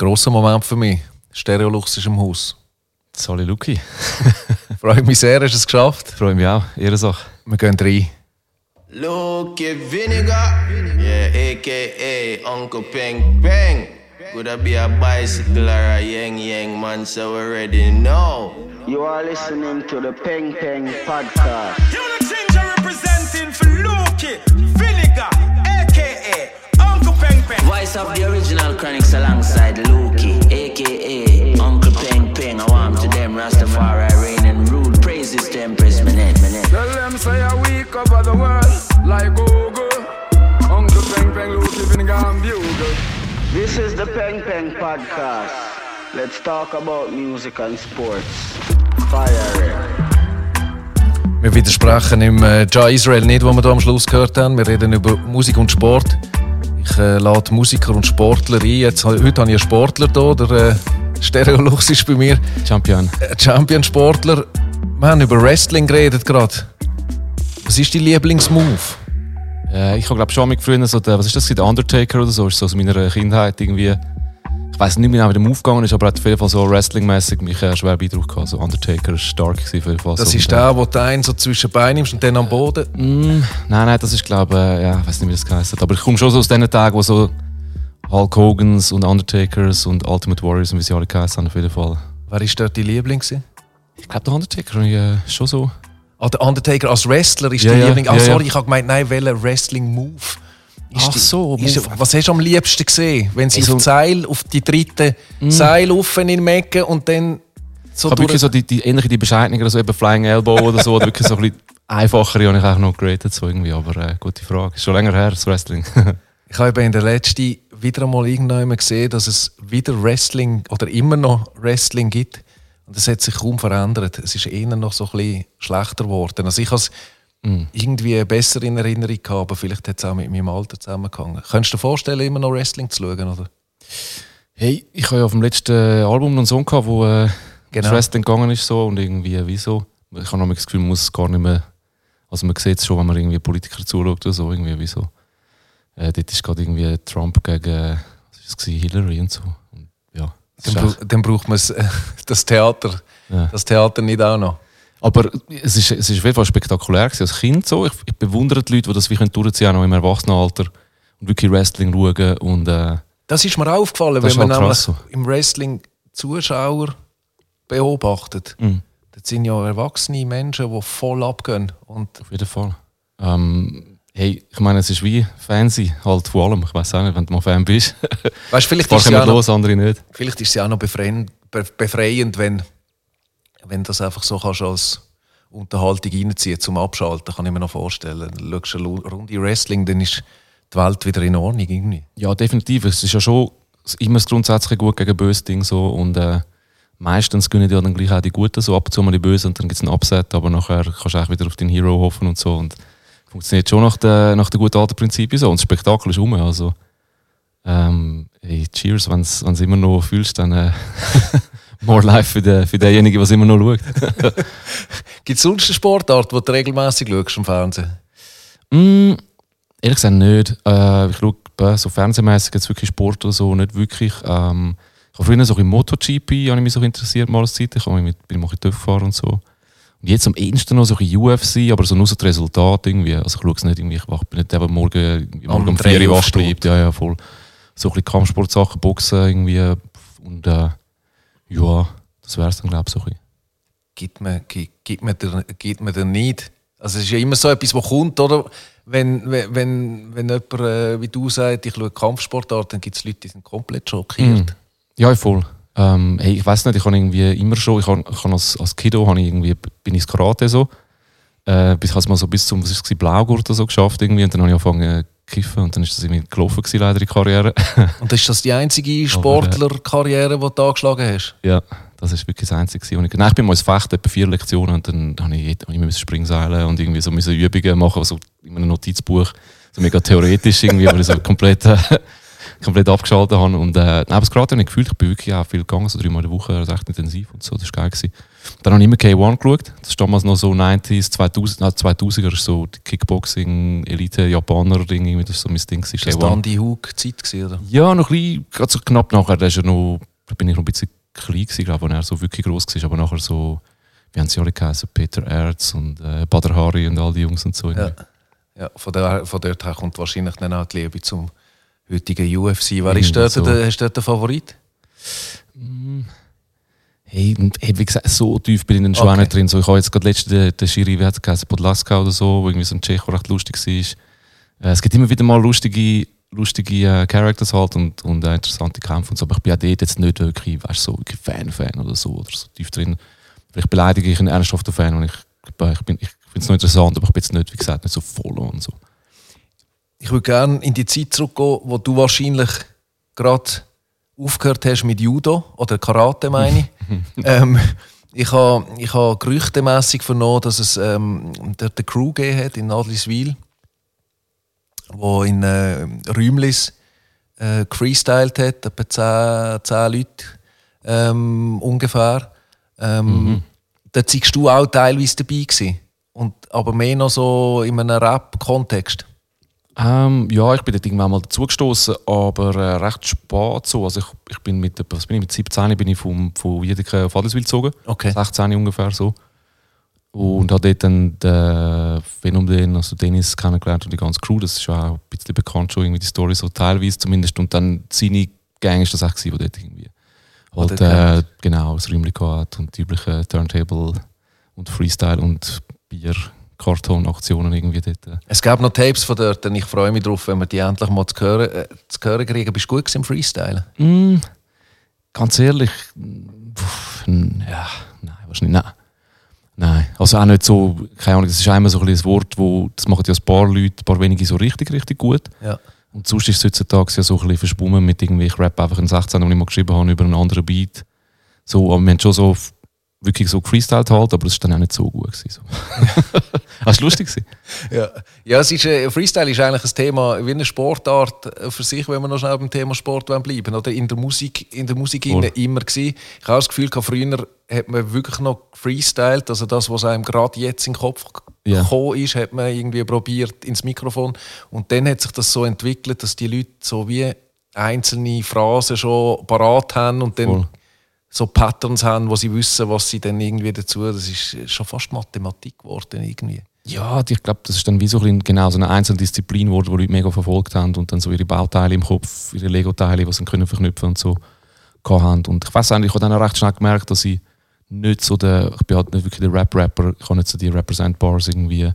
grosser Moment für mich. Stereolux ist im Haus. Sali Luki. Freue mich sehr, hast du es geschafft? Freue mich auch. Ehrensache. Wir gehen rein. Lucky Vinegar, yeah, aka Uncle Peng Peng. Could I be a bicycle or a yang yang man, so we already know. You are listening to the Peng Peng podcast. You the ginger representing for Luki Voice of the original Chronics alongside Lukey, aka Uncle Peng Peng. I want to them Rastafari reign and rule. Praises to Empress Minette, Minette. Tell them say a week over the world like Google. Uncle Peng Peng, Luke, Vinegar and Bugle. This is the Peng Peng podcast. Let's talk about music and sports. Fire. Wir widersprechen im äh, Ja Israel nicht, was wir hier am Schluss gehört haben. Wir reden über Musik und Sport. Ich äh, lade Musiker und Sportler ein. Jetzt, heute habe ich einen Sportler hier, der äh, Stereolux ist bei mir. Champion. Äh, Champion-Sportler. Wir haben über Wrestling geredet gerade. Was ist dein Lieblingsmove? Äh, ich habe glaube schon mit früher so, der, was ist das, der Undertaker oder so, ist so aus meiner Kindheit irgendwie. Ich weiß nicht mehr, wie der Move gegangen ist, aber er hat auf jeden Fall so Wrestling-mäßig mich äh, schwer beeindruckt gehabt. So Undertaker ist stark gewesen, auf jeden Fall. Das ist der, wo du einen so zwischen Beinen nimmst und dann am Boden. Mm, nein, nein, das ist glaube äh, ja, ich weiß nicht, wie das geheißen hat. Aber ich komme schon so aus den Tagen, wo so Hulk Hogans und Undertakers und Ultimate Warriors und wie sie alle geheißen haben, auf jeden Fall. Wer war dort dein Liebling? gewesen? Ich glaube, der Undertaker ist äh, schon so. Ah, der Undertaker als Wrestler ist Ja, dein ja, Liebling. Ah, ja. sorry, ich habe gemeint, nein, welcher Wrestling-Move? Ist Ach die- so, ist, Move. Was hast du am liebsten gesehen? Wenn sie Also- auf die Seil, auf die dritte Seil rauf in Mecken und dann so Ich habe wirklich so die, die ähnliche die Bescheidenungen, also eben Flying Elbow oder so, oder wirklich so ein bisschen einfachere habe ich auch noch geratet, so irgendwie. Aber äh, gute Frage. Ist schon länger her, das Wrestling. Ich habe eben in der letzten wieder einmal irgendwann gesehen, dass es wieder Wrestling oder immer noch Wrestling gibt. Und es hat sich kaum verändert. Es ist eher noch so ein bisschen schlechter geworden. Also ich habe es irgendwie besser in Erinnerung gehabt, aber vielleicht hat es auch mit meinem Alter zusammengehangen. Könntest du dir vorstellen, immer noch Wrestling zu schauen? Oder? hey, ich habe ja auf dem letzten Album noch einen Song gehabt, wo äh, Genau. das Wrestling gegangen ist so und irgendwie, wieso? Ich habe noch das Gefühl, man muss es gar nicht mehr, also man sieht es schon, wenn man irgendwie Politiker zuschaut oder so, irgendwie, wieso? Äh, dort ist gerade irgendwie Trump gegen, was ist das Hillary und so. Und, ja. Dann, bra dann braucht man äh, das Theater, Ja. das Theater nicht auch noch. Aber es ist, es ist auf jeden Fall spektakulär gewesen. als Kind so. Ich, ich bewundere die Leute, die das wie können durchziehen auch noch im Erwachsenenalter und wirklich Wrestling schauen und äh, Das ist mir auch aufgefallen, wenn man halt so. im Wrestling Zuschauer beobachtet. Mhm. Das sind ja erwachsene Menschen, die voll abgehen. Und auf jeden Fall. Ähm, hey, ich meine, es ist wie Fancy halt von allem. Ich weiß auch nicht, wenn du mal Fan bist. weißt, vielleicht, ist sie kommen auch noch, los, andere nicht. vielleicht ist es ja auch noch befreiend, be- befreiend wenn, wenn das einfach so kannst als Unterhaltung reinziehen zum Abschalten, kann ich mir noch vorstellen. Du schaust eine Runde Wrestling, dann ist die Welt wieder in Ordnung irgendwie. Ja, definitiv. Es ist ja schon immer das grundsätzliche Gut gegen böse Ding so und äh, meistens gewinnen ja dann gleich auch die Guten so ab und zu mal die Bösen und dann gibt es einen Upset, aber nachher kannst du eigentlich wieder auf den Hero hoffen und so und funktioniert schon nach den, nach guten alten Prinzipien so und das Spektakel ist rum, also ähm, hey, cheers, wenn du es immer noch fühlst, dann äh, more life für, den, für denjenigen, der es immer noch schaut. Gibt es sonst eine Sportart, die du regelmäßig schaust im Fernsehen? Mm, ehrlich gesagt nicht. Äh, ich schaue so fernsehmäßig jetzt wirklich Sport oder so nicht wirklich. Ähm, ich habe früher so im MotoGP habe ich mich so interessiert mal als Zeit. Ich habe mich mit, bin mal ein gefahren und so. Und jetzt am ehesten noch so ein UFC, aber so nur so das Resultat irgendwie. Also ich schaue es nicht irgendwie, ich wach, bin nicht der, der morgen, morgen um drei 4 Uhr wach bleibt. Ja, ja, voll. So ein bisschen Kampfsportsachen, Boxen irgendwie. Und äh, ja, das wäre es dann glaube ich so ein bisschen. gibt man, gibt, gibt man, dir, gibt man dir nicht. Also es ist ja immer so etwas, was kommt, oder? Wenn, wenn, wenn, jemand, äh, wie du sagst, ich schaue Kampfsportart, dann gibt es Leute, die sind komplett schockiert. Ja, voll. Ähm, hey, ich weiß nicht, ich habe irgendwie immer schon, ich habe, ich habe als, als Kiddo habe ich irgendwie, bin ich Karate so, äh, bis ich habe es mal so bis zum was ist es, Blaugurt so geschafft irgendwie und dann habe ich angefangen zu kiffen und dann ist das irgendwie gelaufen gewesen, leider die Karriere. Und ist das die einzige Sportlerkarriere, die du angeschlagen hast? ja, das ist wirklich das Einzige. gewesen, Ich, nein, ich bin mal ins Fechten, etwa vier Lektionen und dann habe ich, ich immer Springseilen und irgendwie so Übungen machen, so in einem Notizbuch, so mega theoretisch irgendwie, aber so komplett äh, komplett abgeschaltet habe. Und äh, neben das gerade ich gefühlt, ich bin wirklich auch viel gegangen, so dreimal in der Woche, recht intensiv und so, das war geil. Gewesen. Dann habe ich immer K1 geschaut, das ist damals noch so 90s, 2000, nein, 2000er, ist so die Kickboxing, Elite, Japaner, Ding, irgendwie, das war so mein Ding. gewesen, Das K1. war Andy Hug Zeit, gewesen, oder? Ja, noch ein bisschen, gerade so knapp nachher, da er noch, bin ich noch ein bisschen klein gewesen, glaube ich, als er so wirklich groß war, aber nachher so, wie haben sie alle geheißen, Peter Erz und äh, Badr Hari und all die Jungs und so. Ja. Ja, von, der, von dort her kommt wahrscheinlich dann auch die Liebe zum heutigen UFC. Wer ist dort, so. der, hast du dort den Favorit? Hey, und, hey, wie gesagt, so tief bin ich dann schon Okay. auch nicht drin. So, ich habe jetzt gerade letzte den, den Schiri, wie hat es geheißen, Podlaska oder so, wo irgendwie so ein Tschech, der recht lustig war. Äh, es gibt immer wieder mal lustige, lustige äh, Characters halt und, und äh, interessante Kämpfe und so, aber ich bin auch dort jetzt nicht wirklich, weißt, so wirklich Fan-Fan oder so, oder so tief drin. Vielleicht beleidige ich einen ernsthaften Fan und ich, ich, bin- ich finde es noch interessant, aber ich bin jetzt nicht, wie gesagt, nicht so voll und so. Ich würde gerne in die Zeit zurückgehen, wo du wahrscheinlich gerade aufgehört hast mit Judo oder Karate, meine ich. ähm, ich habe ich ha gerüchtemässig vernommen, dass es ähm, dort eine Crew gegeben hat in Adliswil, wo in äh, Rümlis äh, gefreestylt hat, etwa 10, 10 Leute ähm, ungefähr. Ähm, Dort warst du auch teilweise dabei gewesen. Und, aber mehr noch so in einem Rap-Kontext. Ähm, ja, ich bin dort irgendwann mal dazugestoßen, aber äh, recht spät so. Also ich, ich bin mit, was bin ich, mit 17 bin ich vom, von Wiedeke auf Adelswil gezogen. Okay. 16 ungefähr so. Und habe dort dann den Phänomen, also Dennis kennengelernt und die ganze Crew. Das ist ja auch ein bisschen bekannt schon, irgendwie die Story so teilweise zumindest. Und dann seine Gang ist das auch gewesen, die dort irgendwie halt, äh, genau, das Räumchen hat und die üblichen Turntable und Freestyle und Bier-Karton-Aktionen irgendwie dort. Es gab noch Tapes von dort und ich freue mich darauf, wenn wir die endlich mal zu hören, äh, zu hören kriegen. Bist du gut im Freestyle? Mm, ganz ehrlich, pff, ja, nein, wahrscheinlich nein. Nein, also auch nicht so, keine Ahnung, das ist einmal so ein ein Wort, wo, das machen ja ein paar Leute, ein paar wenige so richtig, richtig gut. Ja. Und sonst ist es heutzutage ja so ein bisschen verschwommen mit irgendwie, ich rap einfach einen 16, den ich mal geschrieben habe, über einen anderen Beat. So, aber wir haben schon so wirklich so gefreestylt halt, aber es ist dann auch nicht so gut gewesen. So. Hast du lustig? Ja, ja es ist, äh, Freestyle ist eigentlich ein Thema wie eine Sportart äh, für sich, wenn wir noch schnell beim Thema Sport bleiben oder in der Musik, in der Musik innen immer gewesen. Ich habe das Gefühl, gehabt, früher hat man wirklich noch freestylt, also das, was einem gerade jetzt in den Kopf Ja. gekommen ist, hat man irgendwie probiert ins Mikrofon und dann hat sich das so entwickelt, dass die Leute so wie einzelne Phrasen schon parat haben und dann Voll. So Patterns haben, wo sie wissen, was sie dann irgendwie dazu. Das ist schon fast Mathematik geworden irgendwie. Ja, ich glaube, das ist dann wie so ein genau so eine einzelne Disziplin geworden, die Leute mega verfolgt haben und dann so ihre Bauteile im Kopf, ihre Lego-Teile, die sie können verknüpfen und so haben. Und ich weiß eigentlich, ich habe dann auch recht schnell gemerkt, dass ich nicht so der, ich bin halt nicht wirklich der Rap-Rapper, ich habe nicht so die Represent-Bars irgendwie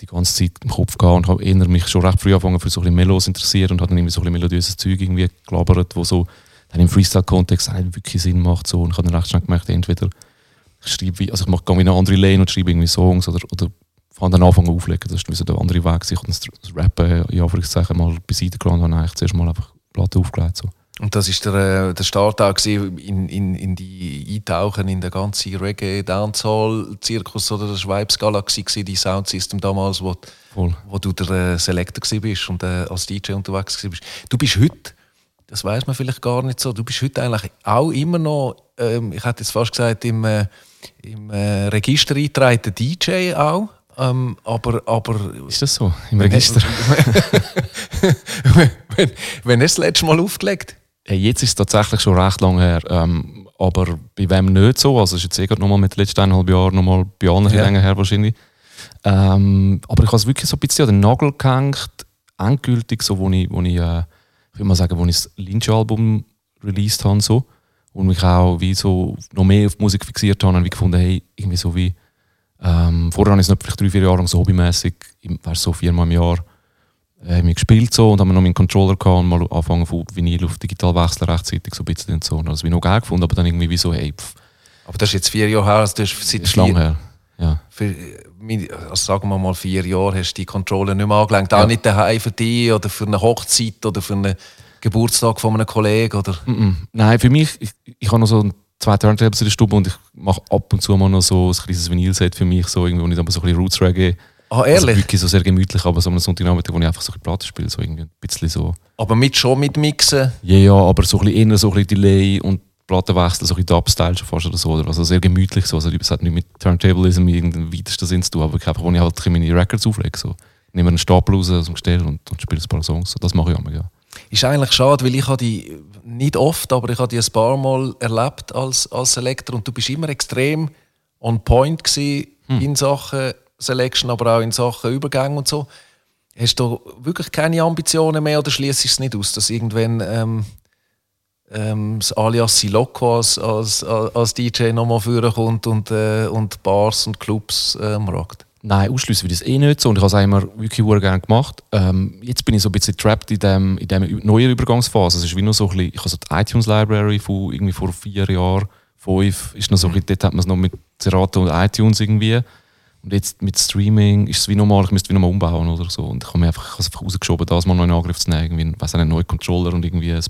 die ganze Zeit im Kopf gehabt und habe mich schon recht früh angefangen für so ein bisschen Melos interessiert und habe dann irgendwie so ein bisschen melodiöses Zeug irgendwie gelabert, wo so dann im Freestyle-Kontext auch nicht wirklich Sinn macht. So. Und ich habe dann recht schnell gemerkt, entweder ich schreibe also ich mache gehe in eine andere Lane und schreibe irgendwie Songs oder, oder fange dann anfangen auflegen. Das ist so der andere Weg. Ich habe das, Rappen in Anführungszeichen mal beiseite gelassen und habe eigentlich zuerst mal einfach Platte aufgelegt. So. Und das ist der, äh, der Start auch in, in, in die Eintauchen in den ganzen Reggae Dancehall Zirkus oder das war Vibes Galaxy die Soundsystem damals, wo, Voll. wo du der äh, Selector bist und äh, als DJ unterwegs bist. Du bist heute, das weiß man vielleicht gar nicht so, du bist heute eigentlich auch immer noch, ähm, ich hätte jetzt fast gesagt im, äh, im äh, Register eingetragenen DJ auch, ähm, aber aber Ist das so? Im Register? wenn, wenn hast du das letzte Mal aufgelegt? Hey, jetzt ist es tatsächlich schon recht lange her. Ähm, aber bei wem nicht so? Also, es ist jetzt eh gerade nochmal mit den letzten eineinhalb Jahren nochmal bei anderen Ja. länger her wahrscheinlich. Ähm, aber ich habe es wirklich so ein bisschen an den Nagel gehängt, endgültig, so, wo ich, wo ich, äh, ich will mal sagen, wo ich das Lynch-Album released habe. So, und mich auch wie so noch mehr auf die Musik fixiert habe und wie gefunden, hey, irgendwie so wie. Ähm, vorher habe ich es noch vielleicht drei, vier Jahre lang so hobbymäßig, weißt, so viermal im Jahr, äh, haben wir gespielt so und haben noch meinen Controller gehabt und mal angefangen von Vinyl auf digital wechseln rechtzeitig so ein bisschen und so. Und das habe ich noch geil gefunden, aber dann irgendwie wie so, hey, pff, Aber das ist jetzt vier Jahre her, also du hast seit ist vier, lang her. Ja. für, also sagen wir mal vier Jahre hast du die Kontrolle nicht mehr angelenkt. Auch nicht daheim für dich oder für eine Hochzeit oder für einen Geburtstag von einem Kollegen oder... Mm-mm. Nein, für mich, ich, ich habe noch so zwei Turntables in der Stube und ich mache ab und zu mal noch so ein kleines Vinyl-Set für mich, so irgendwie, wo ich dann so ein bisschen Roots-Reggae Ah, Also ehrlich? wirklich so sehr gemütlich, aber so am Sonntagnachmittag, wo ich einfach so ein bisschen Platte spiele, so irgendwie ein bisschen so. Aber mit schon mit Mixen. Ja, ja, aber so ein bisschen eher so ein bisschen Delay und Plattenwechsel, so ein Dub-Style schon fast oder so. Oder? Also sehr gemütlich so. Also es hat nicht mit Turntablism irgendeinen weitesten Sinn zu tun, aber einfach, wo ich halt meine Records auflege. So. Ich nehme einen Stapel raus aus dem Gestell und, und spiele ein paar Songs. So. Das mache ich auch mal, ja. Ist eigentlich schade, weil ich habe die nicht oft, aber ich habe die ein paar Mal erlebt als, als Selector und du bist immer extrem on point gewesen in Sachen Selection, aber auch in Sachen Übergang und so. Hast du wirklich keine Ambitionen mehr oder schließt es nicht aus, dass irgendwann ähm, ähm, das Alias Silocco als, als, als DJ nochmal vorkommt und, äh, und Bars und Clubs ähm, rockt? Nein, ausschließen würde ich es eh nicht so. Und ich habe es immer wirklich sehr gerne gemacht. Ähm, jetzt bin ich so ein bisschen trapped in dem, in dem neuen Übergangsphase. Es ist wie noch so ein bisschen, ich habe so die iTunes Library von irgendwie vor vier Jahren, fünf, ist noch so ein bisschen, dort hat man es noch mit Serato und iTunes irgendwie. Und jetzt mit Streaming ist es wie normal, ich müsste wie nochmal umbauen oder so. Und ich habe mir einfach, ich habe es einfach rausgeschoben, das mal noch in Angriff zu nehmen. Irgendwie, weiss nicht, einen neuen Controller und irgendwie einen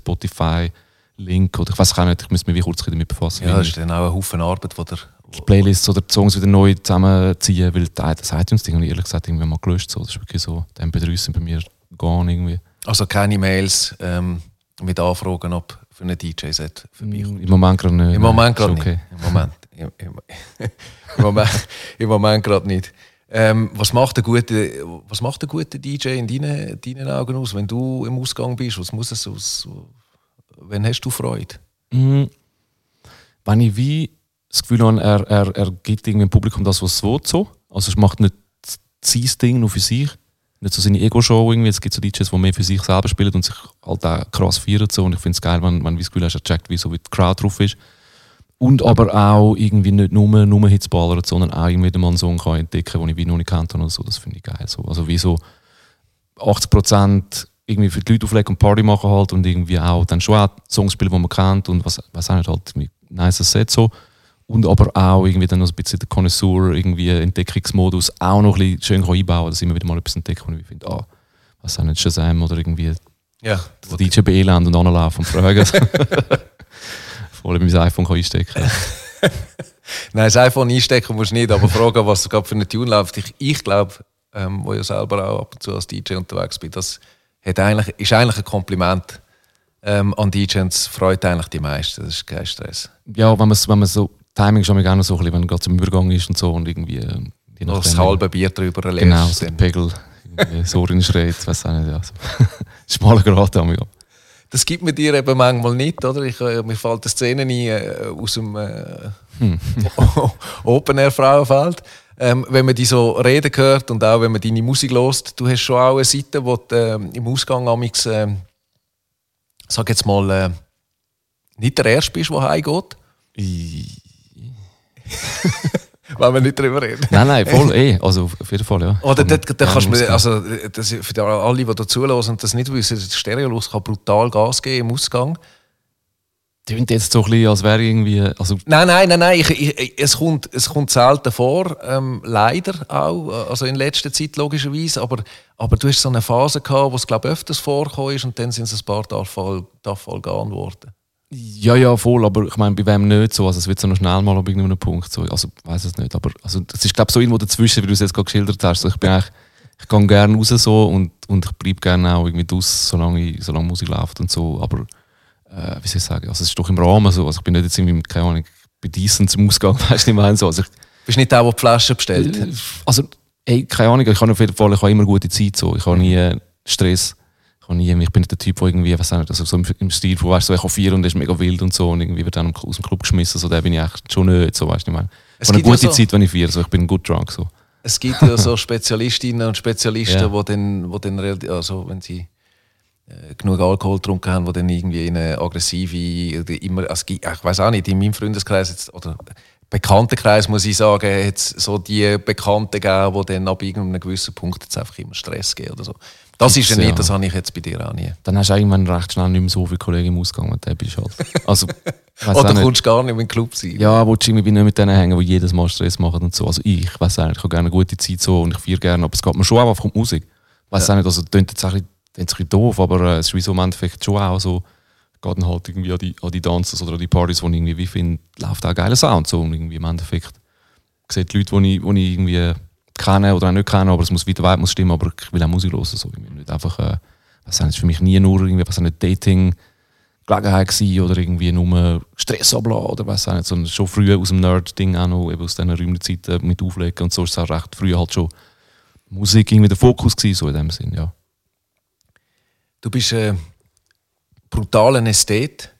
Spotify-Link oder ich weiß auch nicht, ich müsste mich wie kurz damit befassen. Ja, das ist dann auch ein Haufen Arbeit, wo der die Playlists oder die Songs wieder neu zusammenziehen, weil das iTunes-Ding habe ich ehrlich gesagt irgendwann mal gelöscht. So. Das ist wirklich so, die MP3 sind bei mir gone irgendwie. Also keine Mails ähm, mit Anfragen, ob für einen DJ-Set vorbeikommt. Im Moment gerade nicht. Im Moment gerade ist nicht. Im Moment, im, im, im Moment, im Moment gerade nicht. Ähm, was, macht ein guter, was macht ein guter DJ in deinen, deinen Augen aus, wenn du im Ausgang bist? Was muss es aus? Wenn hast du Freude? Mhm. Wenn ich wie das Gefühl habe, er, er, er gibt dem Publikum das, was es will. So. Also es macht nicht sein Ding nur für sich. Nicht so seine Ego-Show irgendwie. Es gibt so DJs, die mehr für sich selber spielen und sich halt auch krass feiern. So. Und ich finde es geil, wenn, wenn du das Gefühl hast, er checkt, wie so wie die Crowd drauf ist. Und aber auch irgendwie nicht nur, nur Hits sondern auch irgendwie wieder mal einen Song kann entdecken den ich wie noch nicht kennt habe so. Das finde ich geil. So. Also wie so 80% irgendwie für die Leute auflegen und Party machen halt und irgendwie auch dann schon auch Songs spielen, die man kennt und was, was auch nicht halt nice Set so. Und aber auch irgendwie dann noch ein bisschen der Connoisseur, irgendwie Entdeckungsmodus auch noch ein bisschen schön kann einbauen dass ich immer wieder mal etwas entdecke, wo ich finde, ah, was auch nicht Shazam oder irgendwie Ja. der DJ bei Elend und anlaufen und fragen. Voll mein iPhone kann einstecken Nein, das iPhone einstecken musst du nicht, aber fragen, was gerade für einen Tune läuft. Ich, ich glaube, ähm, wo ich selber auch ab und zu als DJ unterwegs bin, das hat eigentlich, ist eigentlich ein Kompliment ähm, an und es freut eigentlich die meisten. Das ist kein Stress. Ja, wenn man, wenn man so, Timing ist auch gerne so ein bisschen, wenn gerade zum Übergang ist und so und irgendwie, äh, je Noch das halbe Bier drüber leerst. Genau, so dann- Pegel so reinschreit, weiß auch nicht. Ja. Schmaler Grad haben wir ja. Das gibt mir dir eben manchmal nicht, oder? Ich, äh, mir fällt eine Szene ein äh, aus dem äh, Open Air Frauenfeld. Ähm, wenn man die so reden hört und auch wenn man deine Musik hört, du hast schon auch eine Seite, wo du ähm, im Ausgang amix, ähm, sag jetzt mal, äh, nicht der Erste bist, der heimgeht. Wenn wir nicht drüber reden. Nein, nein, voll, eh. Also auf jeden Fall, ja. Oder da, da kannst du also das, für alle, die da zuhören und das nicht wissen, der Stereolux kann brutal Gas geben im Ausgang. Tönt jetzt so ein bisschen, als wäre irgendwie, also Nein, nein, nein, nein. Ich, ich, es, kommt, es kommt selten vor, ähm, leider auch, also in letzter Zeit logischerweise, aber, aber du hast so eine Phase gehabt, wo es glaube ich öfters vorgekommen ist und dann sind es ein paar davon gegangen worden. Ja, ja, voll, aber ich meine, bei wem nicht so? Also es wird so noch schnell mal ab irgendeinem Punkt so. Also ich weiß es nicht, aber also, es ist glaube ich so irgendwo dazwischen, wie du es jetzt gerade geschildert hast. So, ich bin eigentlich, ich gehe gerne raus so und, und ich bleibe gerne auch irgendwie draus, solange, ich, solange Musik läuft und so. Aber äh, wie soll ich sagen? Also es ist doch im Rahmen so. Also ich bin nicht jetzt irgendwie, keine Ahnung, bei decent zum Ausgang, weißt du, ich meine so. Also, ich, Bist nicht der, der die Flaschen bestellt hat? also ey, keine Ahnung, ich habe auf jeden Fall, ich habe immer gute Zeit so. Ich habe nie äh, Stress. Ich, habe nie, ich bin nicht der Typ, der irgendwie, was nicht, also so im, im Stil von, weißt du, so, ich habe vier und ist mega wild und so und irgendwie wird dann aus dem Club geschmissen, so, der bin ich echt schon nicht, so, weißt du, ich meine. Es Ich habe eine ja gute so- Zeit, wenn ich vier, so, ich bin gut drunk, so. Es gibt ja so Spezialistinnen und Spezialisten, Ja. wo dann, wo dann also wenn sie äh, genug Alkohol getrunken haben, die dann irgendwie in eine aggressive, oder immer, also, ich weiß auch nicht, in meinem Freundeskreis jetzt, oder Bekanntenkreis muss ich sagen, hat es so die Bekannten gegeben, die dann ab irgendeinem gewissen Punkt jetzt einfach immer Stress geben oder so. Das ist ja Ja. nicht, das habe ich jetzt bei dir auch nie. Dann hast du irgendwann recht schnell nicht mehr so viele Kollegen im Ausgang und der bist halt. Also, Oder kommst du gar nicht mehr in den Club sein. Ja, willst du irgendwie nicht mit denen hängen, die jedes Mal Stress machen und so. Also ich, weiß auch nicht, ich habe gerne eine gute Zeit so und ich feiere gerne, aber es geht mir schon auch einfach die Musik. Weiß auch nicht, also das klingt klingt ein bisschen doof, aber äh, es ist wie so im Endeffekt schon auch so, geht dann halt irgendwie an die, an die Dances oder an die Partys, wo ich irgendwie wie finde, läuft auch geiler Sound so und irgendwie im Endeffekt sehen die Leute, wo ich, ich irgendwie kennen oder auch nicht kennen, aber es muss wieder weit muss stimmen, aber ich will auch Musik hören. So. Ich will nicht einfach, äh, was ist für mich nie nur irgendwie, was nicht Dating Gelegenheit gewesen oder irgendwie nur Stress abladen oder was auch nicht, sondern schon früh aus dem Nerd-Ding auch noch, eben aus diesen Räumlichkeiten mit auflegen und so ist es auch recht früh halt schon Musik irgendwie der Fokus gewesen, so in dem Sinn, ja. Du bist ein brutaler Ästhet.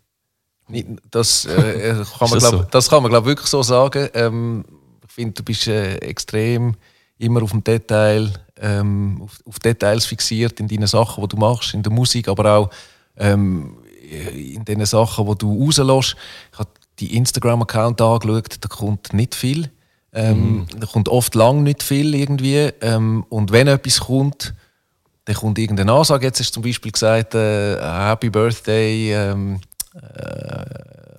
Das, äh, kann man, das glaub, so? das kann man glaub, wirklich so sagen. Ähm, ich finde, du bist äh, extrem immer auf dem Detail, ähm, auf, auf Details fixiert in deinen Sachen, die du machst, in der Musik, aber auch ähm, in den Sachen, die du rauslässt. Ich habe die Instagram-Account angeschaut, da kommt nicht viel. Ähm, Da kommt oft lang nicht viel irgendwie. Ähm, und wenn etwas kommt, dann kommt irgendeine Ansage. Jetzt du zum Beispiel gesagt, äh, Happy Birthday, ähm,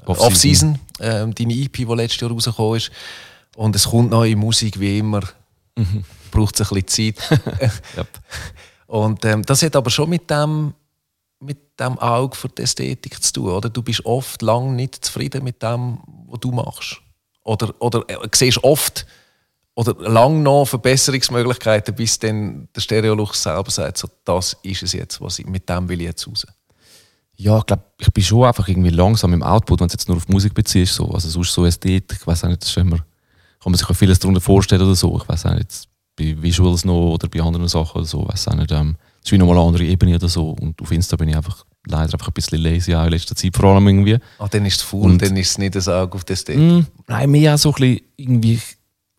Off-Season. Off-Season, ähm, deine EP, die letztes Jahr rausgekommen ist. Und es kommt neue Musik, wie immer. Braucht es ein bisschen Zeit. Yep. Und ähm, das hat aber schon mit dem, mit dem Auge für die Ästhetik zu tun. Oder? Du bist oft lang nicht zufrieden mit dem, was du machst. Oder, oder äh, siehst oft oder lang noch Verbesserungsmöglichkeiten, bis dann der Stereolux selber sagt, so, das ist es jetzt, was ich, mit dem will ich jetzt raus. Ja, ich glaube, ich bin schon einfach irgendwie langsam im Output, wenn du jetzt nur auf Musik beziehst. So. Also sonst so Ästhetik, ich weiß auch nicht, das ist immer, kann man sich auch vieles darunter vorstellen oder so. Ich weiß auch nicht, bei Visuals noch oder bei anderen Sachen oder so, weiß auch nicht. Ähm, das ist wie nochmal eine andere Ebene oder so. Und auf Insta bin ich einfach leider einfach ein bisschen lazy auch in letzter Zeit vor allem irgendwie. Ah, dann ist es faul, Und- dann ist es nicht das Auge auf die Ästhetik. Mm, nein, mehr auch so ein bisschen irgendwie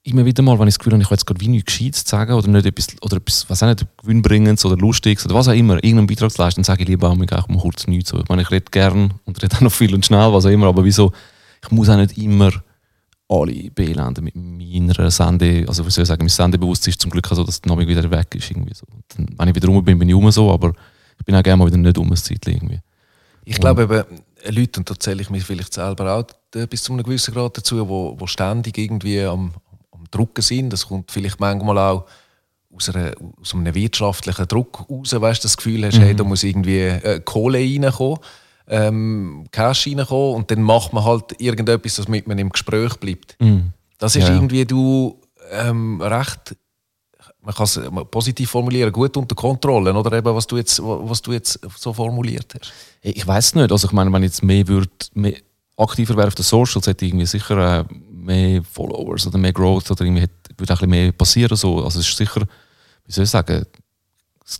immer wieder mal, wenn ich das Gefühl habe, ich habe jetzt gerade wie nichts Gescheites zu sagen oder nicht etwas, oder etwas, was auch nicht, gewinnbringendes oder lustiges oder was auch immer, irgendeinen Beitrag zu leisten, dann sage ich lieber auch mal gleich mal kurz nichts. So. Ich meine, ich rede gern und rede auch noch viel und schnell, was auch immer, aber wieso, ich muss auch nicht immer alle beelenden mit meiner Sende, also wie soll ich sagen, mein Sendebewusstsein ist zum Glück so, dass der Name wieder weg ist irgendwie so. Dann, wenn ich wieder rum bin, bin ich rum so, aber ich bin auch gerne mal wieder nicht um ein Zeitchen irgendwie. Ich glaube eben, äh, Leute, und da zähle ich mich vielleicht selber auch äh, bis zu einem gewissen Grad dazu, wo, wo ständig irgendwie am Drucken sind. Das kommt vielleicht manchmal auch aus, einer, aus einem wirtschaftlichen Druck raus, weißt du, das Gefühl hast, hey, da muss irgendwie äh, Kohle reinkommen, ähm, Cash reinkommen und dann macht man halt irgendetwas, damit man im Gespräch bleibt. Das ist Ja, irgendwie du ähm, recht man kann es positiv formulieren, gut unter Kontrolle, oder eben, was du jetzt, was du jetzt so formuliert hast. Ich weiß nicht. Also ich meine, wenn ich jetzt mehr, würd, mehr aktiver wäre auf den Socials, hätte ich irgendwie sicher äh, mehr Followers oder mehr Growth oder irgendwie würde auch ein mehr passieren. So. Also es ist sicher, wie soll ich sagen,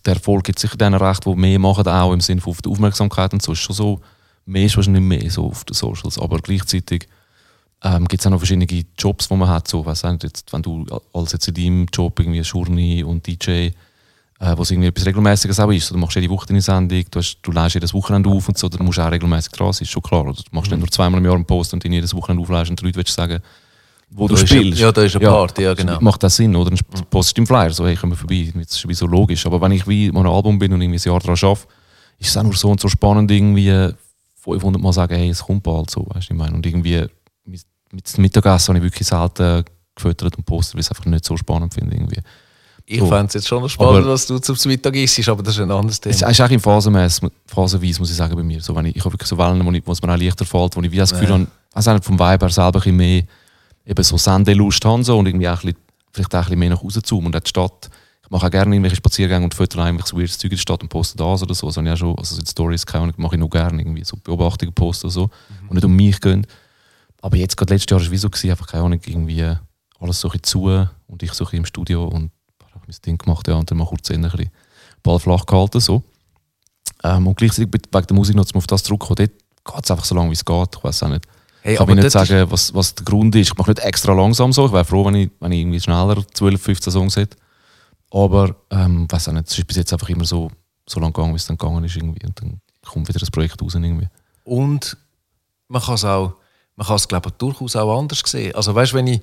der Erfolg gibt sicher denen recht, die mehr machen, auch im Sinne von auf Aufmerksamkeit und so. Ist schon so, mehr ist wahrscheinlich mehr so auf den Socials. Aber gleichzeitig ähm, gibt es auch noch verschiedene Jobs, die man hat. So, weiss nicht, jetzt, wenn du als jetzt in deinem Job irgendwie Journey und DJ, äh, was irgendwie etwas Regelmäßiges auch ist. So, du machst jede Woche deine Sendung, du, hast, du leist jedes Wochenende auf und so, dann musst du auch regelmäßig dran sein, ist schon klar. Oder du machst nicht nur zweimal im Jahr einen Post und den jedes Wochenende aufleist und den Leuten willst du sagen, wo du Da ist spielst. ja- ja, da ist eine Party, ja, genau. Macht das Sinn, oder? Dann postest du im Flyer, so, hey, komm mal vorbei, das ist wie so logisch. Aber wenn ich wie an einem Album bin und irgendwie ein Jahr daran arbeite, ist es auch nur so und so spannend, irgendwie 500 Mal sagen, hey, es kommt bald, so, weißt du, ich meine. Und irgendwie mit, mit dem Mittagessen habe ich wirklich selten gefüttert und postet, weil ich es einfach nicht so spannend finde, irgendwie. Ich So. fände es jetzt schon spannend, Aber- was du zum Mittag isst, aber das ist ein anderes Es Thema. ist eigentlich phasenweise, phasenweise, muss ich sagen, bei mir. So, wenn ich, ich habe wirklich so Wellen, wo, ich, wo es mir auch leichter fällt, wo ich wie das Gefühl Ja. habe, also auch vom her selber ein bisschen mehr eben so Sendelust habe so, und irgendwie auch ein bisschen, vielleicht auch ein bisschen mehr nach Hause zu und auch die Stadt. Ich mache auch gerne irgendwelche Spaziergänge und fötere einfach so weirdes Zeug in der Stadt und poste das oder so. Also, ich auch schon, also so Stories keine Ahnung, mache ich noch gerne irgendwie so Beobachtungen posten oder so, Mhm. und nicht um mich gehen. Aber jetzt gerade letztes Jahr war es wie so, gewesen, einfach keine Ahnung, irgendwie alles so ein bisschen zu und ich so ein bisschen im Studio und mein Ding gemacht, ja, und dann mal kurz ein bisschen Ball flach gehalten, so. Ähm, und gleichzeitig wegen der Musik noch auf das zurückzukommen, dort geht es einfach so lange, wie es geht. Ich weiß auch nicht. Hey, ich kann mir nicht sagen, was, was der Grund ist. Ich mache nicht extra langsam so. Ich wäre froh, wenn ich, wenn ich irgendwie schneller 12, 15 Songs hätte. Aber ähm, weiß auch nicht, es ist bis jetzt einfach immer so, so lang gegangen, wie es dann gegangen ist. Irgendwie. Und dann kommt wieder das Projekt raus. Irgendwie. Und man kann es auch, man kann es glaube ich durchaus auch anders sehen. Also weißt, wenn ich,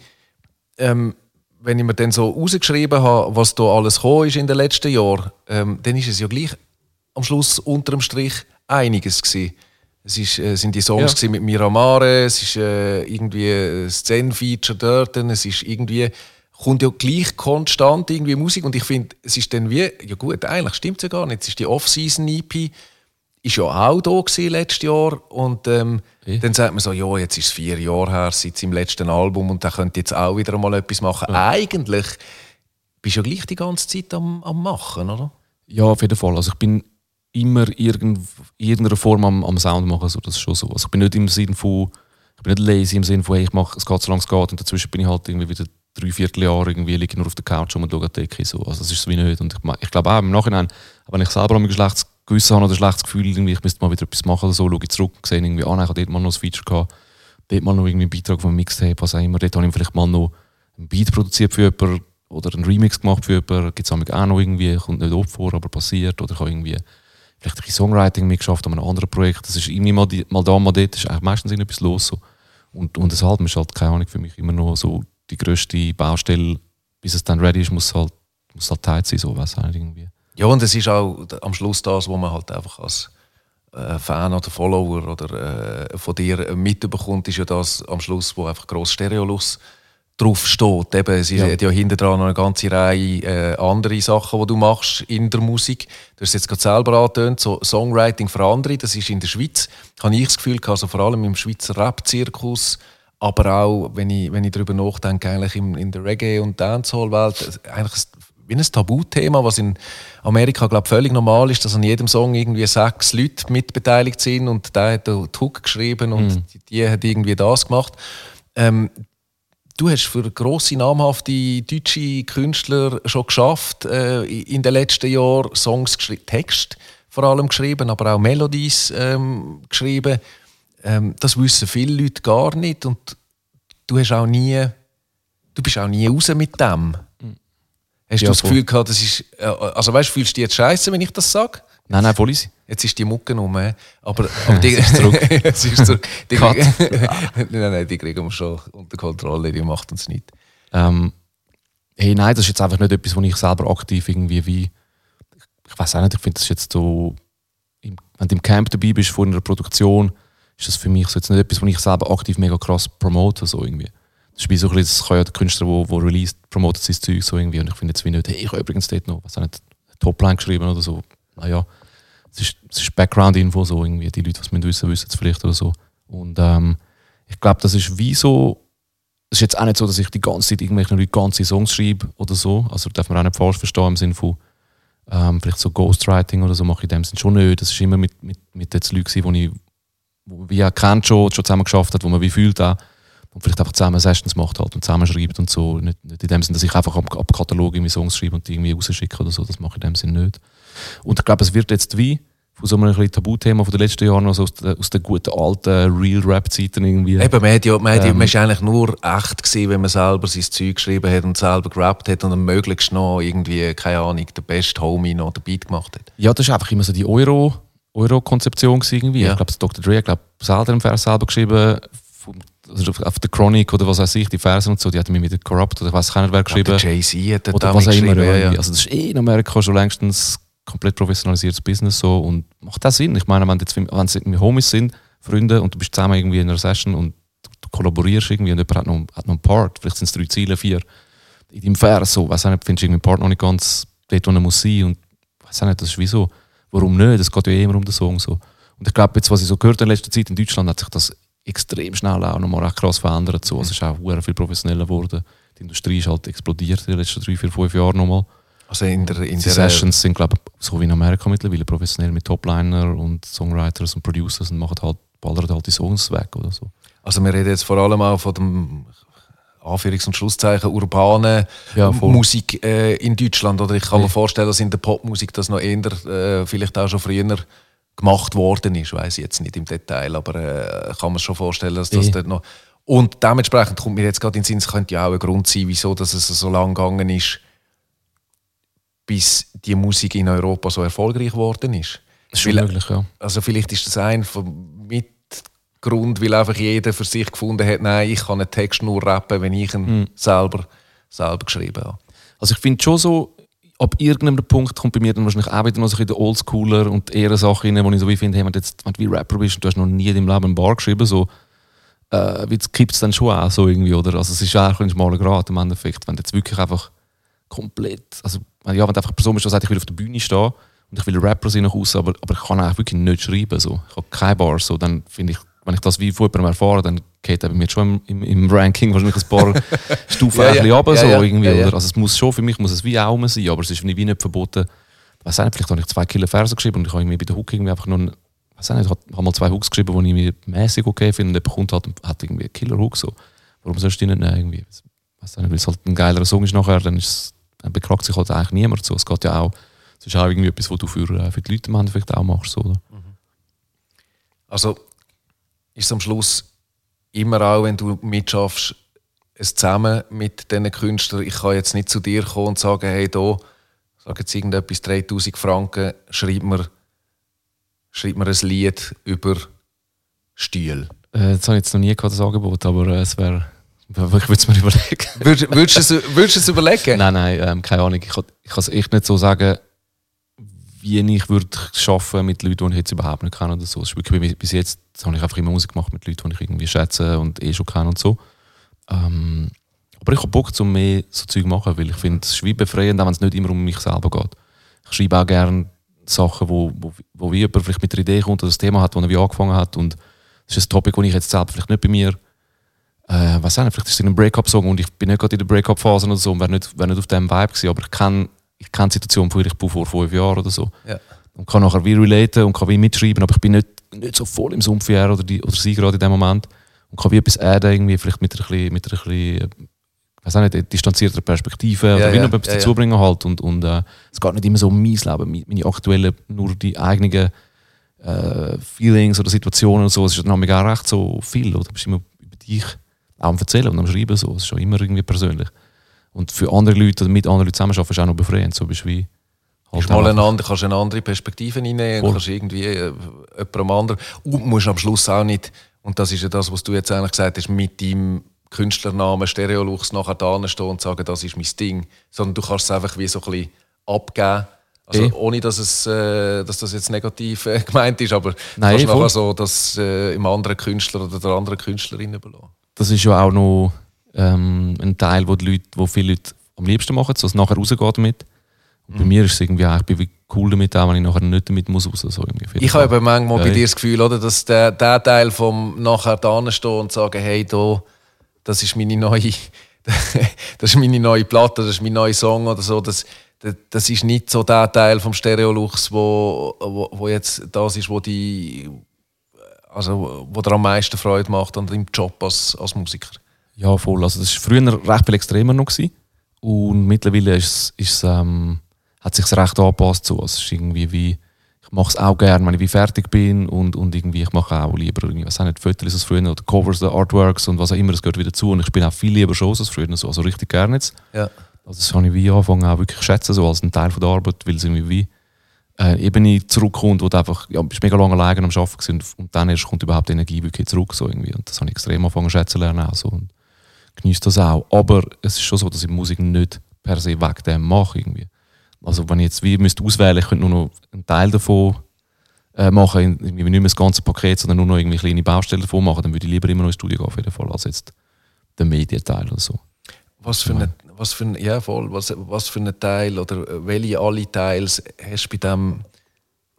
ähm, wenn ich mir dann so rausgeschrieben habe, was da alles gekommen ist in den letzten Jahren, ähm, dann ist es ja gleich am Schluss unter dem Strich einiges gewesen. Es ist, äh, sind die Songs Ja. mit Miramare, es ist äh, irgendwie ein Szenenfeature dort, es ist irgendwie kommt ja gleich konstant irgendwie Musik und ich finde, es ist dann wie, ja gut, eigentlich stimmt es ja gar nicht, es ist die Off-Season-EP, ist ja auch da gewesen letztes Jahr und ähm, Eh. dann sagt man so, ja, jetzt ist es vier Jahre her seit seinem letzten Album und der könnte jetzt auch wieder mal etwas machen. Eigentlich bist ja gleich die ganze Zeit am, am Machen, oder? Ja, auf jeden Fall. Also ich bin immer irgend, in irgendeiner Form am, am Sound machen, so, das ist schon so. Also ich bin nicht im Sinne von, ich bin nicht lazy im Sinne von, hey, ich mache, es geht so lange es geht und dazwischen bin ich halt irgendwie wieder drei Vierteljahre irgendwie liege nur auf der Couch und schaue die Decke so. Also das ist so wie nicht. Und ich, ich glaube auch im Nachhinein, wenn ich selber ein schlechtes Gewissen habe oder ein schlechtes Gefühl, irgendwie, ich müsste mal wieder etwas machen oder so, schaue ich zurück und sehe irgendwie, ah nein, ich habe dort mal noch ein Feature gehabt, dort mal noch irgendwie einen Beitrag einem Mixtape, was auch immer, dort habe ich vielleicht mal noch einen Beat produziert für jemanden oder einen Remix gemacht für jemanden, gibt es auch noch irgendwie, kommt nicht oft vor, aber passiert, oder ich habe irgendwie vielleicht ein bisschen Songwriting mitgeschafft an einem anderen Projekt, das ist irgendwie mal, die, mal da, mal dort, ist eigentlich meistens irgendetwas los so. Und, und das Album ist halt, keine Ahnung, für mich immer noch so die grösste Baustelle, bis es dann ready ist, muss halt, muss halt tight sein, so was halt irgendwie. Ja, und es ist auch am Schluss das, was man halt einfach als äh, Fan oder Follower oder äh, von dir mitbekommt, ist ja das am Schluss, wo einfach gross Stereolus drauf steht. Eben, es ist Ja. ja. ja hinter dran noch eine ganze Reihe äh, andere Sachen, die du machst in der Musik. Du hast es jetzt gerade selber angetönt, so Songwriting für andere, das ist in der Schweiz, habe ich das Gefühl, gehabt, also vor allem im Schweizer Rap-Zirkus, aber auch, wenn ich, wenn ich darüber nachdenke, eigentlich in, in der Reggae- und Dancehall-Welt, eigentlich wie ein Tabuthema, was in Amerika glaube völlig normal ist, dass an jedem Song irgendwie sechs Leute mitbeteiligt sind und der hat den Hook geschrieben und die, die hat irgendwie das gemacht. Ähm, du hast für grosse, namhafte deutsche Künstler schon geschafft, äh, in den letzten Jahren Songs geschrieben, Text vor allem geschrieben, aber auch Melodies ähm, geschrieben. Ähm, das wissen viele Leute gar nicht und du hast auch nie, du bist auch nie raus mit dem. Hast Ja, du das. Gefühl gehabt, das ist, äh, also weißt, du, fühlst du dich jetzt scheiße, wenn ich das sage? Nein, nein, voll easy. Jetzt ist die Mucke um, äh. aber, aber die, ist zurück. es ist zurück. Die kriegen, nein, nein, die kriegen wir schon unter Kontrolle, die macht uns nicht. Ähm, hey, nein, das ist jetzt einfach nicht etwas, wo ich selber aktiv irgendwie wie. Ich weiß auch nicht, ich finde das jetzt so. Wenn du im Camp dabei bist vor einer Produktion, ist das für mich so jetzt nicht etwas, wo ich selber aktiv mega krass promote. So irgendwie. Das ist wie so ein bisschen, das kann ja der Künstler, der wo, wo released, promotet sein Zeug so irgendwie. Und ich finde jetzt wie nicht, hey, ich habe übrigens dort noch, was auch nicht, Topline geschrieben oder so. Naja, es ist, ist Background-Info so irgendwie. Die Leute, die es wissen, wissen es vielleicht oder so. Und ähm, ich glaube, das ist wie so, es ist jetzt auch nicht so, dass ich die ganze Zeit irgendwelche Leute ganze Songs schreibe oder so. Also darf man auch nicht falsch verstehen im Sinne von ähm, vielleicht so Ghostwriting oder so mache ich in dem Sinn schon nicht. Das ist immer mit, mit, mit den Leuten, die ich wo wie auch kennt schon, schon zusammen geschafft hat, wo man wie fühlt auch. Und vielleicht einfach zusammen Sessions macht halt und zusammen schreibt und so. Nicht, nicht in dem Sinn, dass ich einfach ab, ab Katalog irgendwie Songs schreibe und die irgendwie rausschicke oder so. Das mache ich in dem Sinn nicht. Und ich glaube, es wird jetzt wie von so einem Tabuthema von den letzten Jahren, also aus, der, aus den guten alten Real-Rap-Zeiten irgendwie. Eben, man, hat ja, man, hat ja, Ähm. man ist eigentlich nur echt gewesen, wenn man selber sein Zeug geschrieben hat und selber gerappt hat und dann möglichst noch irgendwie, keine Ahnung, der beste Homie noch den Beat gemacht hat. Ja, das war einfach immer so die Euro, Euro-Konzeption irgendwie. Ja. Ich glaube, Dr. Dre hat glaub, selber einen Vers selber geschrieben, auf- auf der Chronic oder was weiß ich, die Verse und so, die hat mir mit der Corrupt oder ich weiß nicht wer geschrieben. der Jay-Z hat Oder was auch immer. ja, ja. Also das ist eh in Amerika schon längstens komplett professionalisiertes Business so und macht auch Sinn. Ich meine, wenn, jetzt, wenn irgendwie Homies sind, Freunde und du bist zusammen irgendwie in einer Session und du, kollaborierst irgendwie und jemand hat noch, hat noch einen Part, vielleicht sind es drei Ziele, vier, in deinem Vers so, auch nicht, findest du irgendwie einen Part noch nicht ganz dort, wo er muss sein und weiß auch nicht, das ist wieso, warum nicht, es geht ja eh immer um den Song so. Und ich glaube, jetzt, was ich so gehört habe in letzter Zeit in Deutschland, hat sich das extrem schnell auch nochmal recht krass verändert. So. Es ist auch sehr viel professioneller geworden. Die Industrie ist halt explodiert in den letzten drei, vier, fünf Jahren nochmal. Also in der, in Die der Sessions sind, glaube ich, so wie in Amerika mittlerweile professionell mit Topliner und Songwriters und Producers und machen halt, ballern halt die Songs weg oder so. Also wir reden jetzt vor allem auch von dem Anführungs- und Schlusszeichen urbanen Ja. Musik äh, in Deutschland. Oder ich kann Ja. mir vorstellen, dass in der Popmusik das noch eher äh, vielleicht auch schon früher gemacht worden ist. Weiß ich jetzt nicht im Detail, aber äh, kann man schon vorstellen, dass das Ja. dort noch. Und dementsprechend kommt mir jetzt gerade in den Sinn, es könnte ja auch ein Grund sein, wieso dass es so lang gegangen ist, bis die Musik in Europa so erfolgreich geworden ist. Das ist Weil- möglich, ja. also vielleicht ist das ein Mitgrund, weil einfach jeder für sich gefunden hat, nein, ich kann einen Text nur rappen, wenn ich ihn Hm. selber, selber geschrieben habe. Also ich finde schon so, ab irgendeinem Punkt kommt bei mir dann wahrscheinlich auch wieder noch so ein bisschen der Oldschooler und die Ehrensache rein, wo ich so wie finde, hey, wenn jetzt wenn du wie Rapper bist und du hast noch nie in deinem Leben einen Bar geschrieben, so, äh, kippt es dann schon auch so irgendwie, oder? Also es ist auch ein schmaler Grad im Endeffekt, wenn du jetzt wirklich einfach komplett, also ja, wenn du einfach eine Person bist, die sagt, ich will auf der Bühne stehen und ich will Rapper sein nach außen, aber, aber ich kann auch wirklich nicht schreiben, so. ich habe keine Bars, so, dann finde ich, wenn ich das wie von jemandem erfahre, dann geht bei mir schon im, im, im Ranking wahrscheinlich ein paar Stufen Ja, ein ja. runter, Ja, so ja. irgendwie. Oder? Also es muss schon, für mich muss es wie auch sein, aber es ist wie nicht verboten. Weiß nicht, vielleicht habe ich zwei Killer Verse geschrieben und ich habe irgendwie bei der Hook irgendwie einfach nur, weiß nicht, ich habe mal zwei Hooks geschrieben, die ich mir mäßig okay finde und jemand kommt halt hat irgendwie einen Killer Hook so. Warum sollst du die nicht nehmen? Irgendwie? Weiß nicht, weil es halt ein geilerer Song ist nachher, dann, ist dann beklagt sich halt eigentlich niemand so. Es geht ja auch, es ist auch irgendwie etwas, was du für, äh, für die Leute im Endeffekt auch machst. So, oder? Also ist es am Schluss immer auch, wenn du mitschaffst, es zusammen mit diesen Künstlern. Ich kann jetzt nicht zu dir kommen und sagen, hey, da, sag jetzt irgendetwas, 3000 Franken, schreib mir, schreib mir ein Lied über Stil. Äh, das habe ich jetzt noch nie gehabt, das Angebot, aber äh, es wäre. Ich würde es mir überlegen. Würdest, würdest, du es, würdest du es überlegen? nein, nein, ähm, keine Ahnung. Ich kann ich kann es echt nicht so sagen, wie ich würde arbeiten mit Leuten, die ich jetzt überhaupt nicht kenne oder so. Ist wirklich, bis jetzt habe ich einfach immer Musik gemacht mit Leuten, die ich irgendwie schätze und eh schon kenne und so. Ähm, aber ich habe Bock, um mehr so Zeug zu machen, weil ich finde, es wie befreiend, auch wenn es nicht immer um mich selber geht. Ich schreibe auch gerne Sachen, wo, wo, wo wie jemand vielleicht mit einer Idee kommt oder das Thema hat, das er wie angefangen hat und das ist ein Topic, das ich jetzt selber vielleicht nicht bei mir äh, weiß nicht, vielleicht ist es in einem Breakup-Song und ich bin nicht gerade in der Breakup-Phase oder so und wäre nicht, wär nicht auf dem Vibe gewesen, aber ich kenne ich kenn die Situation von ich vor fünf Jahren oder so. Ja. Und kann nachher wie relaten und kann wie mitschreiben, aber ich bin nicht, nicht so voll im Sumpf wie er oder, die, oder sie gerade in dem Moment. Und kann wie etwas adden, irgendwie, vielleicht mit einer, bisschen- mit einer bisschen, äh, weiß auch nicht, distanzierter Perspektive oder wie ja, noch etwas ja, ja. dazu bringen halt. Und, und äh, es geht nicht immer so um mein Leben, meine- meine aktuellen, nur die eigenen äh, Feelings oder Situationen und so. Es ist dann auch recht so viel, oder? Du bist immer über dich auch am Erzählen und am Schreiben so. Es ist schon immer irgendwie persönlich. Und für andere Leute oder mit anderen Leuten zusammenarbeiten ist auch noch befreiend. So bist du wie halt Kannst mal eine andere, kannst eine andere Perspektive reinnehmen, Voll. kannst irgendwie äh, jemandem anderen. Und musst am Schluss auch nicht, und das ist ja das, was du jetzt eigentlich gesagt hast, mit deinem Künstlernamen Stereolux nachher da stehen und sagen, das ist mein Ding. Sondern du kannst es einfach wie so ein bisschen abgeben. Also Eh. ohne, dass, es, äh, dass das jetzt negativ äh, gemeint ist, aber Nein, kannst eh, nachher so das äh, im anderen Künstler oder der anderen Künstlerin überlassen. das ist ja auch noch ähm, ein Teil, wo die Leute, wo viele Leute am liebsten machen, so dass es nachher rausgeht damit. Und Mhm. bei mir ist es irgendwie auch, ich bin cool damit, auch wenn ich nachher nicht damit muss raus. So irgendwie auf jeden Ich habe eben manchmal Ja, bei dir das Gefühl, oder, dass der, der Teil vom nachher da stehen und sagen, hey, da, das ist meine neue, das ist meine neue Platte, das ist mein neuer Song oder so. Das, das, das ist nicht so der Teil vom Stereolux, wo, wo, wo jetzt das ist, wo die, also wo dir am meisten Freude macht an deinem Job als, als Musiker. Ja, voll. Also das war früher recht viel extremer noch. Gewesen. Und mittlerweile ist, ist, ähm, hat sich recht angepasst. So. Also es ist irgendwie wie, ich mache es auch gerne, wenn ich wie fertig bin und, und irgendwie, ich mache auch lieber irgendwie, was auch nicht, Fotos als früher oder Covers, oder Artworks und was auch immer, das gehört wieder zu. Und ich spiele auch viel lieber Shows als früher, so. also richtig gerne jetzt. Ja. Also das habe ich wie angefangen auch wirklich schätzen, so als ein Teil von der Arbeit, weil es irgendwie wie eine Ebene zurückkommt, wo du einfach, ja, bist mega lange alleine am Arbeiten und, und dann erst kommt überhaupt die Energie wirklich zurück, so irgendwie. Und das habe ich extrem angefangen zu schätzen lernen auch so und genieße das auch. Aber es ist schon so, dass ich Musik nicht per se wegen dem mache irgendwie. Also wenn ich jetzt wie müsste auswählen, ich könnte nur noch einen Teil davon äh, machen, irgendwie nicht mehr das ganze Paket, sondern nur noch irgendwie kleine Baustellen davon machen, dann würde ich lieber immer noch ins Studio gehen auf jeden Fall, als jetzt der Medienteil oder so. Was für, eine, was, für ein, ja, voll, was, was für einen Teil oder äh, welche alle Teils hast du bei dem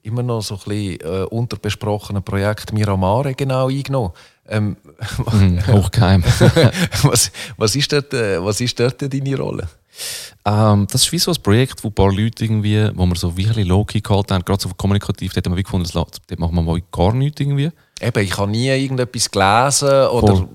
immer noch so ein bisschen äh, unterbesprochenen Projekt Miramare genau eingenommen? Ähm, Mhm, hochgeheim. was, was, ist dort, äh, was ist dort deine Rolle? Ähm, das ist wie so ein Projekt, wo ein paar Leute irgendwie, wo wir so bisschen low-key gehalten haben, gerade so kommunikativ, dort haben wir gefunden, dort machen wir mal gar nichts irgendwie. Eben, ich habe nie irgendetwas gelesen oder Voll.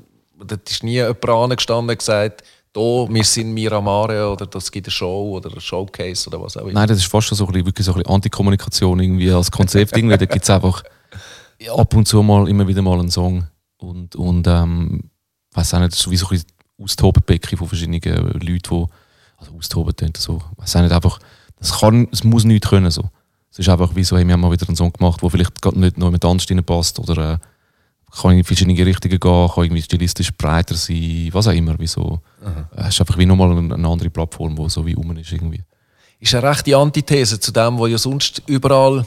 dort ist nie jemand angestanden und gesagt, da, wir sind Miramare oder das gibt eine Show oder ein Showcase oder was auch immer. Nein, das ist fast so ein bisschen, wirklich so ein bisschen Antikommunikation irgendwie als Konzept. irgendwie. Da gibt es einfach ab und zu mal immer wieder mal einen Song. Und, und ähm, weiß auch nicht, das ist wie so ein Austobenbecken von verschiedenen Leuten, die, also austoben tönt so, weiß auch nicht, einfach, das kann, es muss nichts können so. Es ist einfach wie so, hey, wir haben mal wieder einen Song gemacht, der vielleicht gerade nicht noch mit Tanz passt oder äh, kann in verschiedene Richtungen gehen, kann irgendwie stilistisch breiter sein, was auch immer. Wie so. Äh, Es ist einfach wie nochmal eine, eine andere Plattform, die so wie rum ist irgendwie. ist eine rechte Antithese zu dem, was ja sonst überall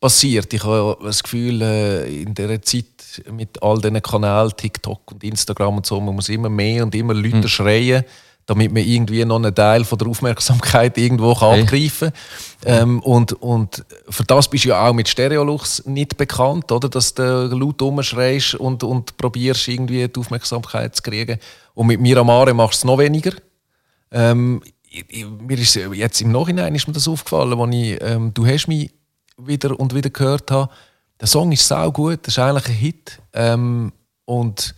passiert. Ich habe das Gefühl, äh, in dieser Zeit mit all diesen Kanälen, TikTok und Instagram und so, man muss immer mehr und immer Leute schreien, damit man irgendwie noch einen Teil von der Aufmerksamkeit irgendwo kann Hey. abgreifen kann. Ähm, und, und für das bist du ja auch mit Stereolux nicht bekannt, oder? dass du laut rumschreist und, und probierst, irgendwie die Aufmerksamkeit zu kriegen. Und mit Miramare machst du es noch weniger. Ähm, ich, ich, mir ist jetzt im Nachhinein ist mir das aufgefallen, als ich ähm, «Du hast mich» wieder und wieder gehört habe. Der Song ist sau gut, das ist eigentlich ein Hit. Ähm, und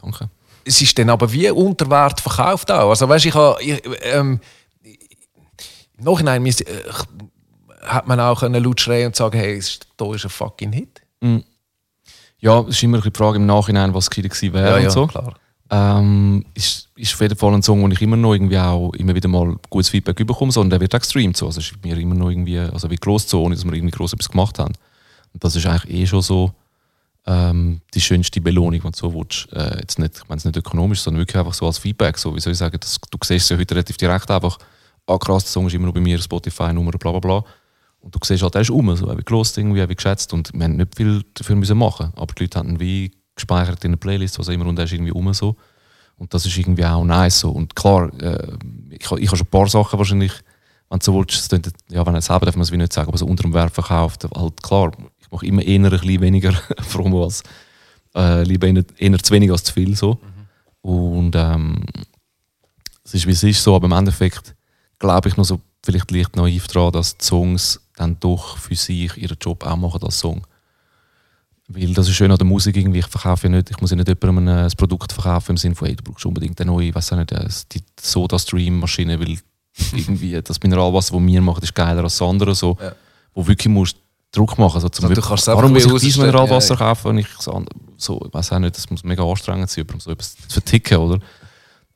Danke. es ist dann aber wie unter Wert verkauft auch. Also weißt, ich habe, ich, ähm, im Nachhinein äh, hat man auch können laut schreien und sagen, hey, da ist ein fucking Hit. Ja, es ist immer die Frage im Nachhinein, was es gewesen wäre und so. klar. Ähm, ist, ist auf jeden Fall ein Song, wo ich immer noch irgendwie auch immer wieder mal gutes Feedback bekomme. So, und der wird auch gestreamt. So. Also ist mir immer noch irgendwie, also wie groß so, ohne dass wir irgendwie groß etwas gemacht haben. Und das ist eigentlich eh schon so ähm, die schönste Belohnung, wenn du so willst. Äh, jetzt nicht, ich meine es nicht ökonomisch, sondern wirklich einfach so als Feedback. So, wie soll ich sagen, das, du siehst es ja heute relativ direkt einfach, ah krass, der Song ist immer noch bei mir, Spotify-Nummer, bla bla bla. Und du siehst halt, der ist um, so, wie gelost, irgendwie, wie geschätzt. Und wir haben nicht viel dafür müssen machen. Aber die Leute ihn wie gespeichert in der Playlist, was immer, und der ist irgendwie um so. Und das ist irgendwie auch nice so. Und klar, äh, ich, ich habe schon ein paar Sachen wahrscheinlich, wenn du so willst, klingt- ja, wenn er selber darf man es wie nicht sagen, aber so unter dem Wert verkauft, halt klar, ich mache immer eher ein bisschen weniger Promo als, äh, lieber eher, eher zu wenig als zu viel so. Und ähm, es ist wie es ist so, aber im Endeffekt glaube ich noch so vielleicht leicht naiv daran, dass die Songs dann doch für sich ihren Job auch machen als Song. Weil das ist schön an der Musik irgendwie, ich verkaufe ja nicht, ich muss ja nicht jemandem ein, Produkt verkaufen im Sinne von, hey, du brauchst unbedingt eine neue, weiß nicht, äh, die Soda-Stream-Maschine, weil irgendwie das Mineralwasser, das wir machen, ist geiler als das andere, so, Ja. wo wirklich musst Druck machen. Also, zum du kannst warum muss ich dieses Mineralwasser ja, ja. kaufen und ich so, ich weiß auch nicht, das muss mega anstrengend sein, um so etwas zu verticken, oder?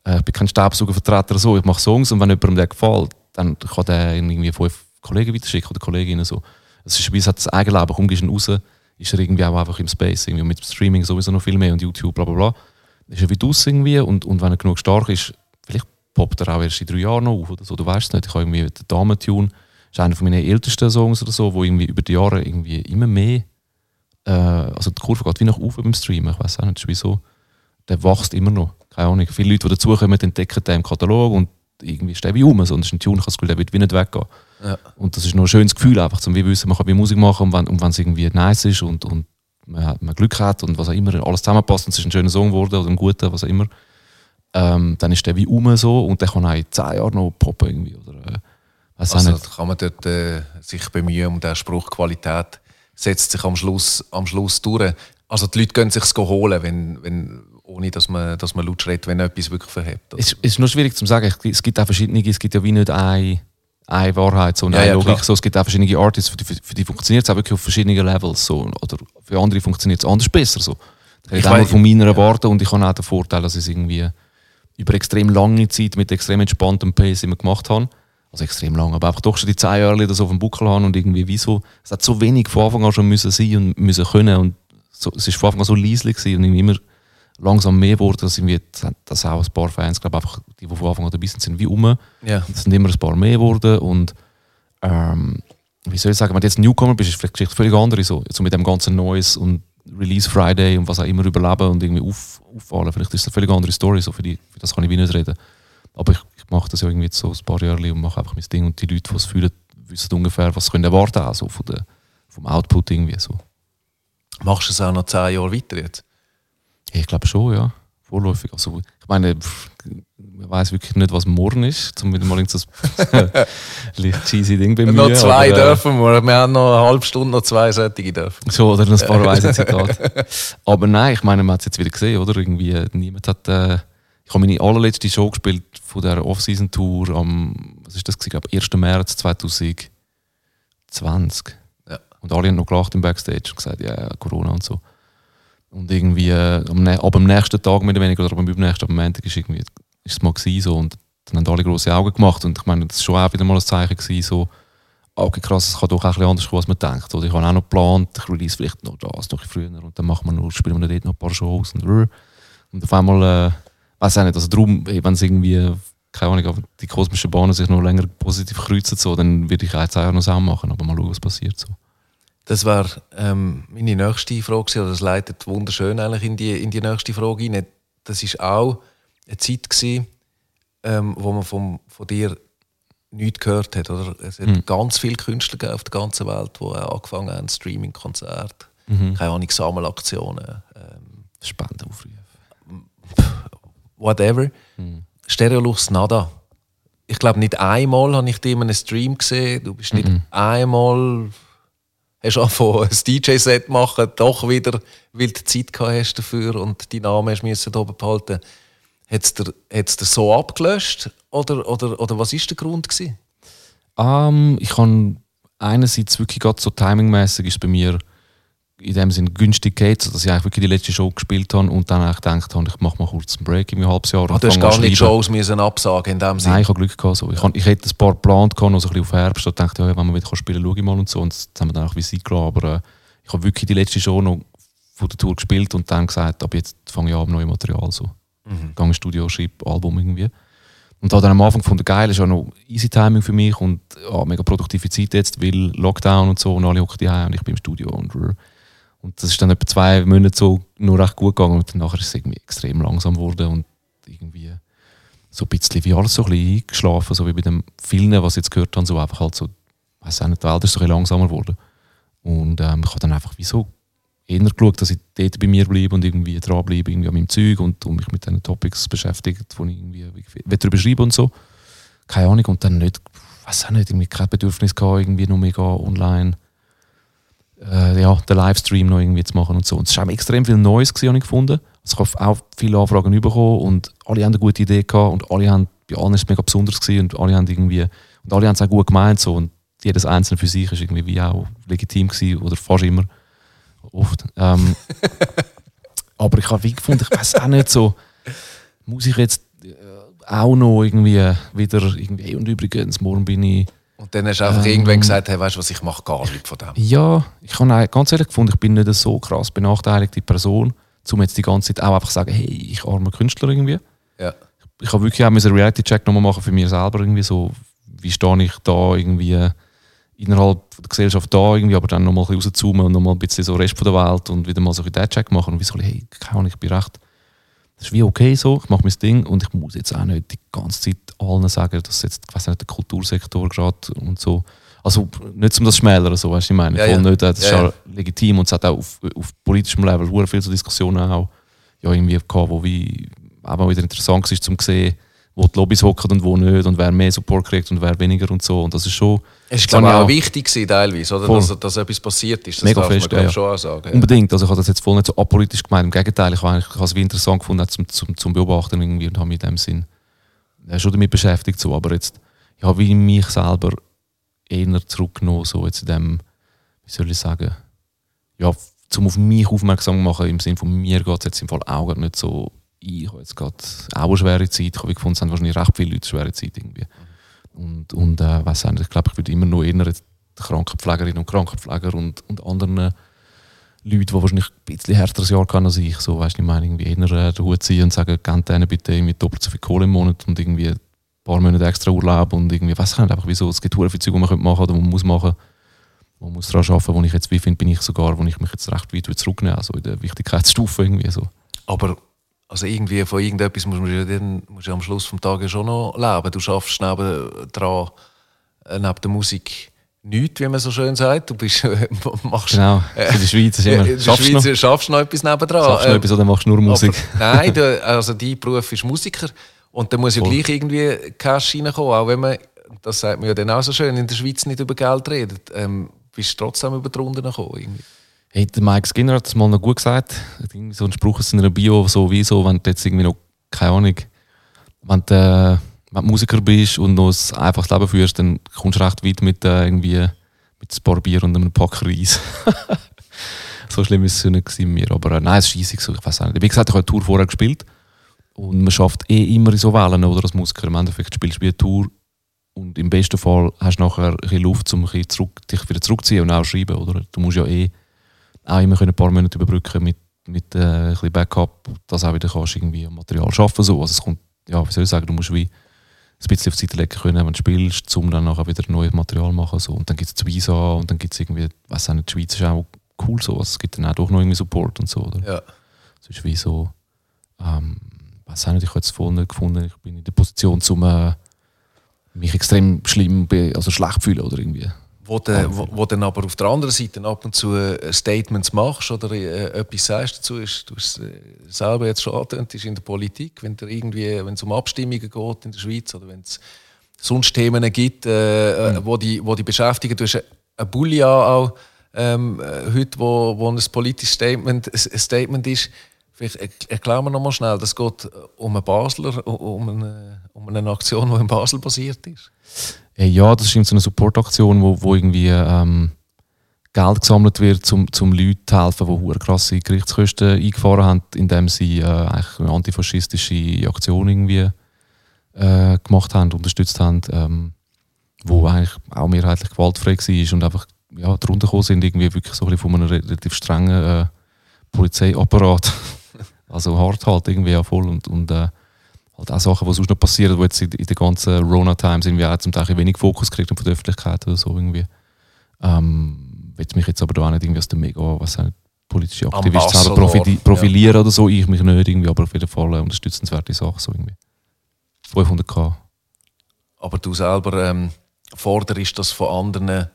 Äh, ich bin kein Staubsaugervertreter so, ich mache Songs und wenn jemandem der gefällt, dann kann der irgendwie fünf Kollegen weiterschicken oder Kolleginnen so. Es ist wie es hat das Eigenleben, komm, gehst raus, ist er irgendwie auch einfach im Space, irgendwie mit Streaming sowieso noch viel mehr und YouTube, bla bla bla. Ist er wie draus irgendwie und, und wenn er genug stark ist, vielleicht poppt er auch erst in drei Jahren noch auf oder so, du weißt nicht. Ich habe irgendwie den Damen-Tune, das ist einer von meinen ältesten Songs oder so, wo irgendwie über die Jahre irgendwie immer mehr, äh, also die Kurve geht wie nach oben beim Streamen, ich weiß auch nicht, das ist wie so, der wächst immer noch. Keine Ahnung. Viele Leute, die dazukommen, entdecken den im Katalog und irgendwie ist der wie um. So. Und das ist ein Tune, ich habe das Gefühl, der wird wie nicht weggehen. Ja. Und das ist noch ein schönes Gefühl, einfach, zum wie wissen, man kann wie Musik machen und wenn, und wenn es irgendwie nice ist und, und man, hat, man Glück hat und was auch immer, alles zusammenpasst und es ist ein schöner Song geworden oder ein guter, was auch immer, ähm, dann ist der wie um so und der kann auch in zehn Jahren noch poppen irgendwie. Oder, äh, Also kann man dort äh, sich bemühen um den Spruch Qualität setzt sich am Schluss, am Schluss durch. Also die Leute können sich es holen, wenn, wenn, ohne dass man, dass man laut schreit, wenn etwas wirklich verhebt. Es, es ist nur schwierig zu sagen. Es gibt auch verschiedene, es gibt ja wie nicht eine, eine Wahrheit, so eine Ja, ja, Logik. klar. So, es gibt auch verschiedene Artists, für die, für die funktioniert es auch wirklich auf verschiedenen Levels. So. Oder für andere funktioniert es anders besser. So. Ich Ich rede von meiner Warte und ich habe auch den Vorteil, dass ich es irgendwie über extrem lange Zeit mit extrem entspanntem Pace immer gemacht habe. Also extrem lang, aber einfach doch schon die zehn Jahre das auf dem Buckel haben und irgendwie wieso. Es hat so wenig von Anfang an schon müssen sein und müssen können und so, es ist von Anfang an so gewesen und irgendwie immer langsam mehr geworden, dass irgendwie, dass auch ein paar Fans, glaube einfach die, die von Anfang an dabei sind, sind wie um. Ja. Es sind immer ein paar mehr geworden und ähm, wie soll ich sagen, wenn du jetzt ein Newcomer bist, ist vielleicht Geschichte völlig andere so. Jetzt so mit dem ganzen Neues und Release Friday und was auch immer überleben und irgendwie auf, auffallen. Vielleicht ist das eine völlig andere Story, so für, die, für das kann ich wie nicht reden. Aber ich, ich mache das ja irgendwie jetzt so ein paar Jahre und mache einfach mein Ding und die Leute, die es fühlen, wissen ungefähr, was sie können erwarten auch so von der, vom Output irgendwie so. Machst du es auch noch zehn Jahre weiter jetzt? Ich glaube schon, ja. Vorläufig. Also, ich meine, man weiß wirklich nicht, was morgen ist. Zum wieder mal irgend so ein leicht cheesy Ding mir. noch zwei aber, äh, dürfen wir. Wir haben noch eine halbe Stunde noch zwei solche dürfen. So, oder ein paar weise Zitate. Aber nein, ich meine, man hat es jetzt wieder gesehen, oder? Irgendwie, äh, niemand hat. Äh, ich habe meine allerletzte Show gespielt von der Off-Season-Tour am, was ist das? Ich glaube, 1. März 2020. Ja. Und alle haben noch gelacht im Backstage und gesagt, ja, ja, Corona und so. Und irgendwie, äh, am, aber am nächsten Tag mehr oder weniger, oder am übernächsten, am Montag ist, irgendwie, ist es mal so. Und dann haben alle große Augen gemacht. Und ich meine, das war schon auch wieder mal ein Zeichen gewesen, so, okay, krass, es kann doch auch ein anders kommen, als man denkt. Oder ich habe auch noch geplant, ich release vielleicht noch das noch früher und dann machen wir noch, spielen wir dort noch ein paar Shows und, und auf einmal, äh, weiß auch nicht, also darum, wenn es irgendwie, keine Ahnung, die kosmischen Bahnen sich noch länger positiv kreuzen, so, dann würde ich jetzt auch noch Sound machen, aber mal schauen, was passiert. So. Das wäre ähm, meine nächste Frage oder das leitet wunderschön eigentlich in die, in die nächste Frage rein. Das ist auch eine Zeit gewesen, ähm, wo man vom, von dir nichts gehört hat. Oder? Es hat ganz viele Künstler auf der ganzen Welt, die angefangen haben, Streaming-Konzerte, keine Ahnung, Sammelaktionen, ähm, Spendenaufrufe. whatever. Stereolux nada. Ich glaube, nicht einmal habe ich dich in einem Stream gesehen. Du bist nicht einmal hast angefangen, ein DJ-Set machen, doch wieder, weil du Zeit gehabt hast dafür und die Namen hast müssen oben behalten. Hat es dir, dir so abgelöscht oder, oder, oder was war der Grund? Gewesen? Ähm, ich kann einerseits wirklich gerade so timingmäßig ist bei mir in dem Sinn günstig geht, dass ich eigentlich wirklich die letzte Show gespielt habe und dann eigentlich gedacht habe, ich mache mal kurz einen Break in einem halbes Jahr. Ah, und du hast gar nicht. Shows müssen absagen in dem Sinne? Nein, ich habe Glück gehabt. So. Ich, han- ich hätte ein paar geplant, gehabt, noch so ein bisschen auf Herbst. Da dachte ja, wenn wir wieder spielen kann, schaue ich mal und so. Und das haben wir dann auch wie Zeit gelassen. Aber äh, ich habe wirklich die letzte Show noch von der Tour gespielt und dann gesagt, ab jetzt fange ich an mit neuem Material. So. Mhm. Gehe ins Studio, schreibe Album irgendwie. Und habe dann am Anfang gefunden, geil, ist ja noch easy Timing für mich und ja, mega produktive Zeit jetzt, weil Lockdown und so und alle hocken daheim und ich bin im Studio und und das ist dann etwa zwei Monate so nur recht gut gegangen und dann ist es irgendwie extrem langsam geworden und irgendwie so ein bisschen wie alles so ein bisschen eingeschlafen, so wie bei den vielen, was ich jetzt gehört habe, so einfach halt so, weiß auch nicht, die Welt ist so ein bisschen langsamer geworden. Und ähm, ich habe dann einfach wie so eher geschaut, dass ich dort bei mir bleibe und irgendwie dranbleibe, irgendwie an meinem Zeug und, und mich mit den Topics beschäftigt, die ich irgendwie darüber schreiben und so. Keine Ahnung, und dann nicht, weiß auch nicht, irgendwie kein Bedürfnis gehabt, irgendwie noch mega online äh, ja, den Livestream noch irgendwie zu machen und so. Und es war extrem viel Neues, gewesen, habe ich gefunden. Also ich habe auch viele Anfragen bekommen und alle haben eine gute Idee gehabt und alle haben, bei allen ist es mega besonders gewesen und alle haben irgendwie, und alle haben es auch gut gemeint so und jedes Einzelne für sich ist irgendwie wie auch legitim gewesen oder fast immer, oft. Ähm, aber ich habe wie gefunden, ich weiß auch nicht so, muss ich jetzt äh, auch noch irgendwie wieder irgendwie, und übrigens, morgen bin ich Und dann hast du einfach Ähm. irgendwann gesagt, hey, weißt du was, ich mache gar nichts von dem. ja, ich habe ganz ehrlich gefunden, ich bin nicht eine so krass benachteiligte Person, um jetzt die ganze Zeit auch einfach zu sagen, hey, ich armer Künstler irgendwie. Ja. Ich habe wirklich auch einen Reality-Check nochmal machen für mich selber irgendwie so, wie stehe ich da irgendwie innerhalb der Gesellschaft da irgendwie, aber dann nochmal ein bisschen rauszoomen und nochmal ein bisschen so Rest von der Welt und wieder mal so einen Check machen und wie so, hey, keine Ahnung, ich bin recht, das ist wie okay so, ich mache mein Ding und ich muss jetzt auch nicht die ganze Zeit allen sagen, dass jetzt, ich weiß nicht, der Kultursektor gerade und so, also nicht um das schmälern, so, weißt du, ich meine, Ja, voll ja. nicht, das ist Ja, ja legitim und es hat auch auf, auf politischem Level sehr viele so Diskussionen auch ja, irgendwie gehabt, wo wie auch mal wieder interessant war, zum zu sehen, wo die Lobbys hocken und wo nicht und wer mehr Support kriegt und wer weniger und so und das ist schon Es war ich auch wichtig gewesen, teilweise, oder? Dass, dass etwas passiert ist. Das Mega darf fest, man ja, schon auch sagen. Ja. Unbedingt. Also ich habe das jetzt voll nicht so apolitisch gemeint. Im Gegenteil, ich habe eigentlich- ich habe es wie interessant gefunden zum, zum, zum Beobachten irgendwie und habe in dem Sinn schon damit beschäftigt. So. Aber jetzt, ich habe mich selber eher zurückgenommen, so jetzt in dem, wie soll ich sagen, ja, zum auf mich aufmerksam machen, im Sinne von mir geht es jetzt im Fall auch nicht so, ich habe jetzt gerade auch eine schwere Zeit, ich habe gefunden, es haben wahrscheinlich recht viele Leute eine schwere Zeit irgendwie. Und, und äh, weiss ich glaube, ich würde immer noch eher Krankenpflegerinnen und Krankenpfleger und, und anderen Leute, die wahrscheinlich ein bisschen härteres Jahr haben als ich, so, weißt du, ich meine, irgendwie eher äh, den Hut ziehen und sagen, gebt denen bitte irgendwie doppelt so viel Kohle im Monat und irgendwie ein paar Monate extra Urlaub und irgendwie, weiß ich nicht, einfach wieso, es gibt viele Zeug, die man könnte machen oder die man muss machen, man muss daran arbeiten, wo ich jetzt, wie finde, bin ich sogar, wo ich mich jetzt recht weit zurücknehme, also in der Wichtigkeitsstufe irgendwie so. Aber also irgendwie von irgendetwas muss man ja, dann, musst du ja am Schluss des Tages schon noch leben. Du schaffst neben, dran, äh, neben der Musik nichts, wie man so schön sagt. Du bist, machst, Genau, für die Schweiz ist immer, in der schaffst du noch, Schweiz schaffst noch etwas nebendran. schaffst du noch Ähm, etwas oder machst du nur Musik? Aber, nein, du, also dein Beruf ist Musiker und da muss ja Voll. gleich irgendwie Cash reinkommen, auch wenn man, das sagt man ja dann auch so schön, in der Schweiz nicht über Geld redet. Ähm, bist du trotzdem über die Runden gekommen? Irgendwie. Hey, der Mike Skinner hat das mal noch gut gesagt. So einen Spruch aus seiner Bio, so wie so, wenn du jetzt irgendwie noch, keine Ahnung, wenn du, äh, wenn du Musiker bist und noch ein einfaches Leben führst, dann kommst du recht weit mit äh, irgendwie mit ein paar Bier und einem Pack Reis. so schlimm ist es nicht gewesen mit mir. Aber äh, nein, es ist easy so, ich weiß nicht. Wie gesagt, ich habe eine Tour vorher gespielt und man schafft eh immer in so Wellen, oder, als Musiker. Im Endeffekt spielst du eine Tour und im besten Fall hast du nachher ein bisschen Luft, um bisschen zurück, dich wieder zurückzuziehen und auch schreiben, oder? Du musst ja eh auch immer ein paar Monate überbrücken mit, mit äh, ein bisschen Backup, dass auch wieder kannst irgendwie Material schaffen so. Also es kommt, ja, wie soll ich sagen, du musst wie ein bisschen auf die Seite legen können, wenn du spielst, um dann nachher wieder neues Material machen so. Und dann gibt es die Visa und dann gibt es irgendwie, weiß auch nicht, die Schweiz ist auch cool so. Also es gibt dann auch doch noch irgendwie Support und so, oder? Ja. Es ist wie so, ähm, weiß auch nicht, ich habe jetzt voll nicht gefunden, ich bin in der Position, um äh, mich extrem schlimm, also schlecht fühlen oder irgendwie. Wo du wo, wo dann aber auf der anderen Seite ab und zu äh, Statements machst oder äh, etwas sagst. Dazu, ist, du hast es äh, selber jetzt schon angetönt, ist in der Politik, wenn der irgendwie, wenn es um Abstimmungen geht in der Schweiz oder wenn es sonst Themen gibt, äh, äh, wo, die, wo die beschäftigen. Du hast ein- ein Bulli auch ähm, äh, heute, wo, wo ein politisches Statement, ein Statement ist. Vielleicht erk- erklär mir noch mal schnell, das geht um einen Basler, um eine, eine Aktion, die in Basel basiert ist. Äh, ja, das ist so eine Supportaktion, wo, wo irgendwie ähm, Geld gesammelt wird, um zum Leuten zu helfen, die krasse Gerichtskosten eingefahren haben, indem sie äh, eigentlich eine antifaschistische Aktion irgendwie äh, gemacht haben, unterstützt haben, ähm, wo eigentlich auch mehrheitlich gewaltfrei war und einfach ja, drunter gekommen sind, irgendwie wirklich so ein von einem re- relativ strengen äh, Polizeiapparat. also hart halt irgendwie ja voll und, und äh, halt auch Sachen, die sonst noch passieren, die jetzt in, in den ganzen Rona-Times irgendwie auch zum Teil ein wenig Fokus kriegt von der Öffentlichkeit oder so irgendwie. Ähm, will mich jetzt aber da auch nicht irgendwie aus dem mega, was nicht, politische Aktivist selber profili- profilieren oder so, ich mich nicht irgendwie, aber auf jeden Fall eine unterstützenswerte Sache so irgendwie. 500k. Aber du selber ähm, forderst das von anderen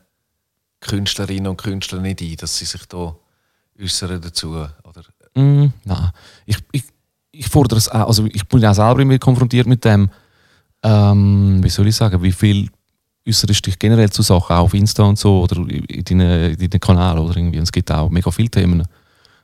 Künstlerinnen und Künstlern nicht ein, dass sie sich da äußern dazu? Oder? Mm, nein. Ich, ich, ich fordere es auch, also ich bin auch selber immer konfrontiert mit dem, ähm, wie soll ich sagen, wie viel äußerst dich generell zu Sachen, auch auf Insta und so, oder in deinen, in deinen Kanal oder irgendwie. Und es gibt auch mega viele Themen,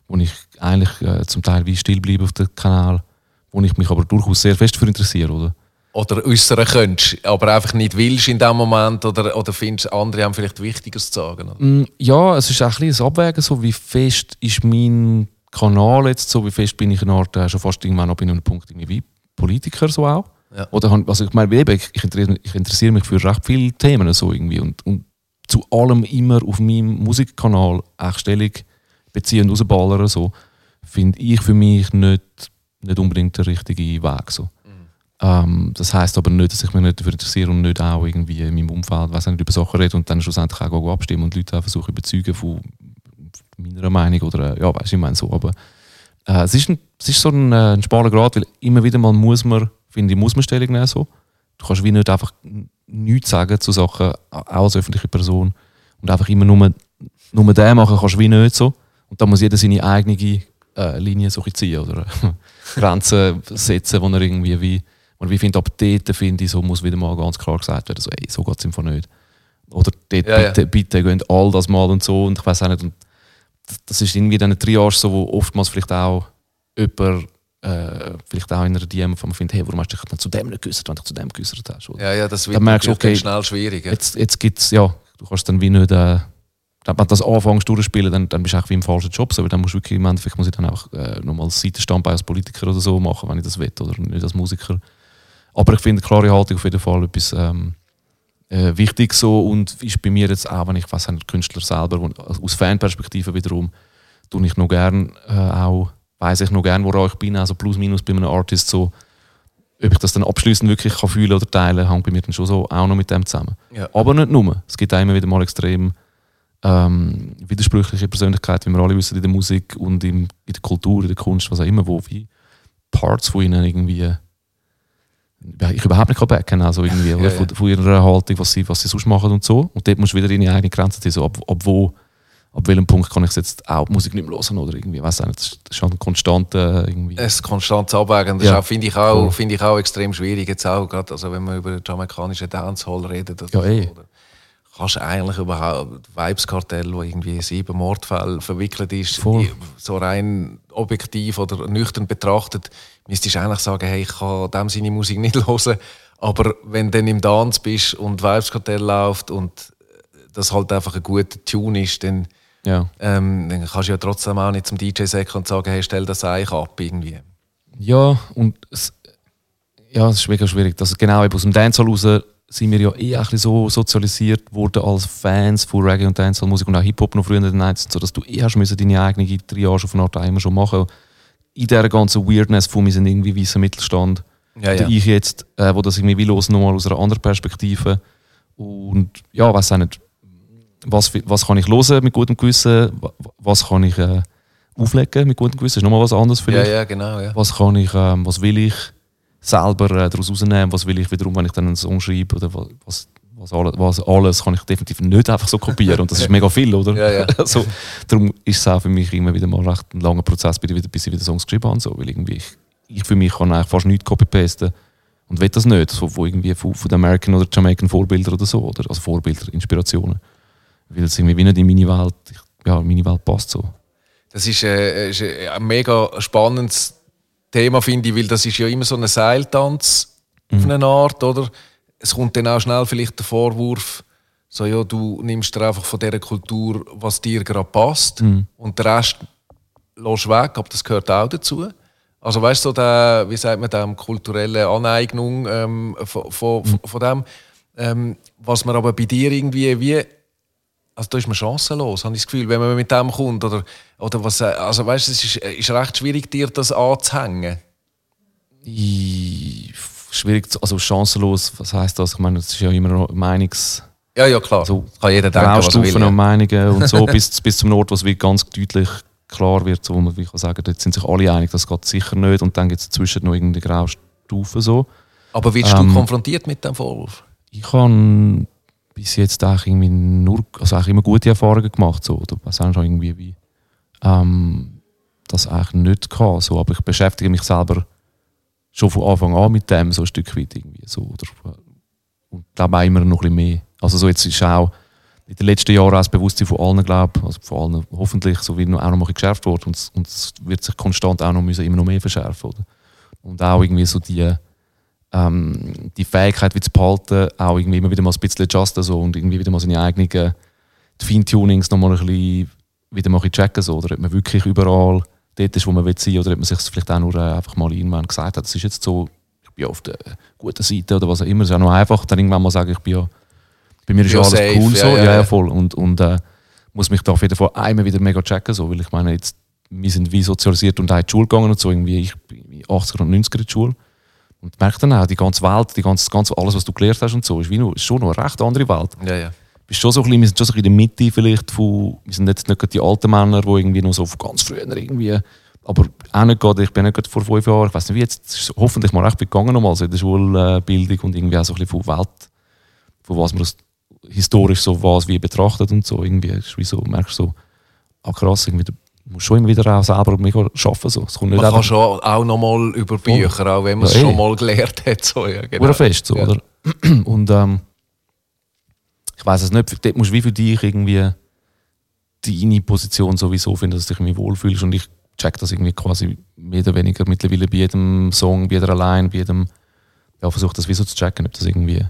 wo ich eigentlich äh, zum Teil wie still bleibe auf dem Kanal, wo ich mich aber durchaus sehr fest für interessiere, oder? Oder äußern könntest, aber einfach nicht willst in dem Moment oder, oder findest, andere haben vielleicht Wichtiges zu sagen? Oder? Mm, Ja, es ist auch ein bisschen ein Abwägen, so wie fest ist mein Kanal jetzt so, wie fest bin ich in einer Art, äh, schon fast irgendwann noch bei einem Punkt irgendwie wie Politiker so auch. Ja. Oder also ich meine, eben, ich, interessiere, ich interessiere mich für recht viele Themen so irgendwie und, und zu allem immer auf meinem Musikkanal auch Stellung beziehen und rausballern so, finde ich für mich nicht, nicht unbedingt der richtige Weg so. Ähm, das heißt aber nicht, dass ich mich nicht dafür interessiere und nicht auch irgendwie in meinem Umfeld weiss nicht, über Sachen rede und dann schlussendlich auch abstimmen und Leute auch versuche überzeugen von meiner Meinung oder äh, ja, weißt du, ich meine so. Aber äh, es, ist ein, es ist so ein, äh, ein schmaler Grad, weil immer wieder mal muss man, finde ich, muss man Stellung nehmen so. Du kannst wie nicht einfach nichts sagen zu Sachen, auch als öffentliche Person und einfach immer nur, nur den machen kannst du wie nicht so. Und da muss jeder seine eigene äh, Linie so ziehen oder Grenzen setzen, wo er irgendwie wie, und wie finde, ab dort finde ich, so muss wieder mal ganz klar gesagt werden, so, ey, so geht es Fall nicht. Oder dort, Ja, ja. bitte, bitte gehen all das mal und so und ich weiß auch nicht, und das, ist irgendwie dann eine Triage, so, wo oftmals vielleicht auch jemand, äh, vielleicht auch in einer DM, wo man findet, hey, warum hast du dich dann zu dem nicht geäußert, wenn du dich zu dem geäußert hast? Oder? Ja, ja, das wird Dann merkst okay, schnell schwierig. Ja. Jetzt, jetzt gibt es, ja, du kannst dann wie nicht, äh, wenn du das anfängst durchzuspielen, dann, dann bist du auch wie im falschen Job, weil dann musst du wirklich, im Endeffekt muss ich dann auch äh, nochmal Seitenstandbein als Politiker oder so machen, wenn ich das will, oder nicht als Musiker. Aber ich finde klare Haltung auf jeden Fall etwas ähm, äh, wichtig so und ist bei mir jetzt auch, wenn ich weiß nicht, Künstler selber, wo, aus Fanperspektive wiederum, tue ich noch gern äh, auch, weiß ich noch gern, woran ich bin, also plus minus bei einem Artist so, ob ich das dann abschließend wirklich kann fühlen oder teilen, hängt bei mir dann schon so auch noch mit dem zusammen. Ja. Aber nicht nur. Es gibt auch immer wieder mal extrem ähm, widersprüchliche Persönlichkeiten, wie wir alle wissen, in der Musik und im, in der Kultur, in der Kunst, was auch immer, wo wie Parts von ihnen irgendwie ich überhaupt nicht backen also irgendwie, oder? ja. Von, von ihrer Haltung, was sie, was sie sonst machen und so. Und dort musst du wieder deine eigene Grenze ziehen, so ab, ab wo, ab welchem Punkt kann ich jetzt auch die Musik nicht mehr hören oder irgendwie, weiß nicht, das ist- halt ein konstanter irgendwie. ein konstantes Abwägen. Das Ja. finde ich, auch, Voll. finde ich auch extrem schwierig. Jetzt auch, gerade, also wenn wir über den jamaikanischen Dancehall reden. Das Ja, eh. oder kannst du eigentlich überhaupt Vibes-Kartell, wo irgendwie sieben Mordfälle verwickelt ist, Voll. so rein objektiv oder nüchtern betrachtet, müsstest du eigentlich sagen, hey, ich kann dem seine Musik nicht hören. Aber wenn du dann im Dance bist und Vibes-Kartell läuft und das halt einfach ein guter Tune ist, dann, ja. ähm, dann kannst du ja trotzdem auch nicht zum DJ sagen und sagen, hey, stell das eigentlich ab irgendwie. Ja, und es, ja, es ist mega schwierig. Also genau eben aus dem Dancehall raus sind wir ja eh ein bisschen so sozialisiert worden als Fans von Reggae und Dancehall-Musik und auch Hip-Hop noch früher in den 90 so dass du eh hast müssen deine eigene Triage auf eine Art immer schon machen. In dieser ganzen Weirdness von wir sind irgendwie weißer Mittelstand. Ja, Oder ja. ich jetzt, äh, wo das irgendwie will, los nochmal aus einer anderen Perspektive. Und ja, weiß auch nicht, was, was kann ich hören mit gutem Gewissen, wa- was kann ich, äh, auflegen mit gutem Gewissen. Ist nochmal was anderes Ja, vielleicht. ja, genau. Ja. Was kann ich, ähm, was will ich selber äh, daraus rausnehmen? Was will ich wiederum, wenn ich dann einen Song schreibe? Oder was, was, alles, was alles kann ich definitiv nicht einfach so kopieren. Und das ist mega viel, oder? Ja, ja. Also, darum ist es auch für mich immer wieder mal recht ein langer Prozess, bis ich wieder, Songs geschrieben habe. So, weil irgendwie ich, ich für mich kann eigentlich fast nichts copy-pasten und will das nicht. So, von irgendwie von, von den American oder Jamaican Vorbildern oder so. Oder? Also Vorbilder, Inspirationen. Weil es irgendwie wie nicht in meine Welt, ich, ja, in meine Welt passt so. Das ist, äh, ist äh, ein mega spannendes Thema, finde ich, weil das ist ja immer so ein Seiltanz auf eine Art, oder? Es kommt dann auch schnell vielleicht der Vorwurf, so, ja, du nimmst dir einfach von dieser Kultur, was dir gerade passt, und den Rest lässt weg, aber das gehört auch dazu. Also weißt du, so der, wie sagt man dem, kulturelle Aneignung ähm, von, von, von dem, ähm, was man aber bei dir irgendwie wie also da ist man chancenlos, habe ich das Gefühl, wenn man mit dem kommt. Oder, oder was, äh, also weißt du, es ist, ist recht schwierig, dir das anzuhängen. I- schwierig, also chancenlos, was heißt das? Ich meine, es ist ja immer noch Meinungs... Ja, ja, klar. So kann jeder denken, was er will. Graustufen Ja. und Meinungen und so, bis, bis zum Ort, wo es ganz deutlich klar wird, so, wo man wie kann sagen dort sind sich alle einig, das geht sicher nicht und dann gibt es dazwischen noch irgendeine Graustufe. So. Aber wirst Ähm, du konfrontiert mit dem Vorwurf? Ich habe bis jetzt eigentlich irgendwie nur, also eigentlich immer gute Erfahrungen gemacht, so, oder was auch irgendwie wie, ähm, das eigentlich nicht gehabt, so, aber ich beschäftige mich selber schon von Anfang an mit dem, so ein Stück weit irgendwie, so, oder, und glaube auch immer noch ein bisschen mehr. Also so jetzt ist auch in den letzten Jahren auch das Bewusstsein von allen, glaube also von allen hoffentlich, so wie auch noch mal geschärft worden und, und es wird sich konstant auch noch müssen, immer noch mehr verschärfen, oder? Und auch irgendwie so die, ähm, die Fähigkeit wie zu behalten, auch irgendwie immer wieder mal ein bisschen adjusten so, und irgendwie wieder mal seine eigenen Feintunings noch mal ein bisschen wieder mal ein checken so, oder ob man wirklich überall dort ist, wo man will sein oder ob man sich vielleicht auch nur äh, einfach mal irgendwann gesagt hat, das ist jetzt so, ich bin auf der guten Seite oder was auch immer, das ist auch noch einfach, dann irgendwann mal sagen, ich bin ja, bei mir ist ja alles safe, cool ja, so, ja, ja, voll. Und, und äh, muss mich da auf jeden Fall einmal wieder mega checken so, weil ich meine jetzt, wir sind wie sozialisiert und auch in die Schule gegangen und so, irgendwie, ich bin in 80er und 90er in die Schule und merke dann auch, die ganze Welt, die ganze, ganze, alles, was du gelernt hast und so, ist, wie noch, ist schon noch eine recht andere Welt. Ja, ja. Bist schon so ein bisschen, wir sind schon so in der Mitte vielleicht von, wir sind jetzt nicht die alten Männer, die irgendwie noch so von ganz früher irgendwie, aber auch nicht gerade, ich bin nicht gerade vor fünf Jahren, ich weiß nicht wie jetzt, ist hoffentlich mal recht gegangen nochmal, so in der Schulbildung und irgendwie auch so ein bisschen von Welt, von was man das historisch so was wie betrachtet und so, irgendwie, ist wie so, merkst du so, ah krass, irgendwie, musst schon immer wieder auch selber mega arbeiten, so. Es kommt nicht Man kann schon auch noch mal über Bücher, auch wenn man es Ja, eh. schon mal gelernt hat. So, ja, genau. Fest, so, Ja. oder? Und ähm, ich weiß es nicht, dort musst du wie für dich irgendwie deine Position sowieso finden, dass du dich irgendwie wohlfühlst und ich check das irgendwie quasi mehr oder weniger mittlerweile bei jedem Song, bei jeder allein, bei jedem, ja, versuche das wie so zu checken, ob das irgendwie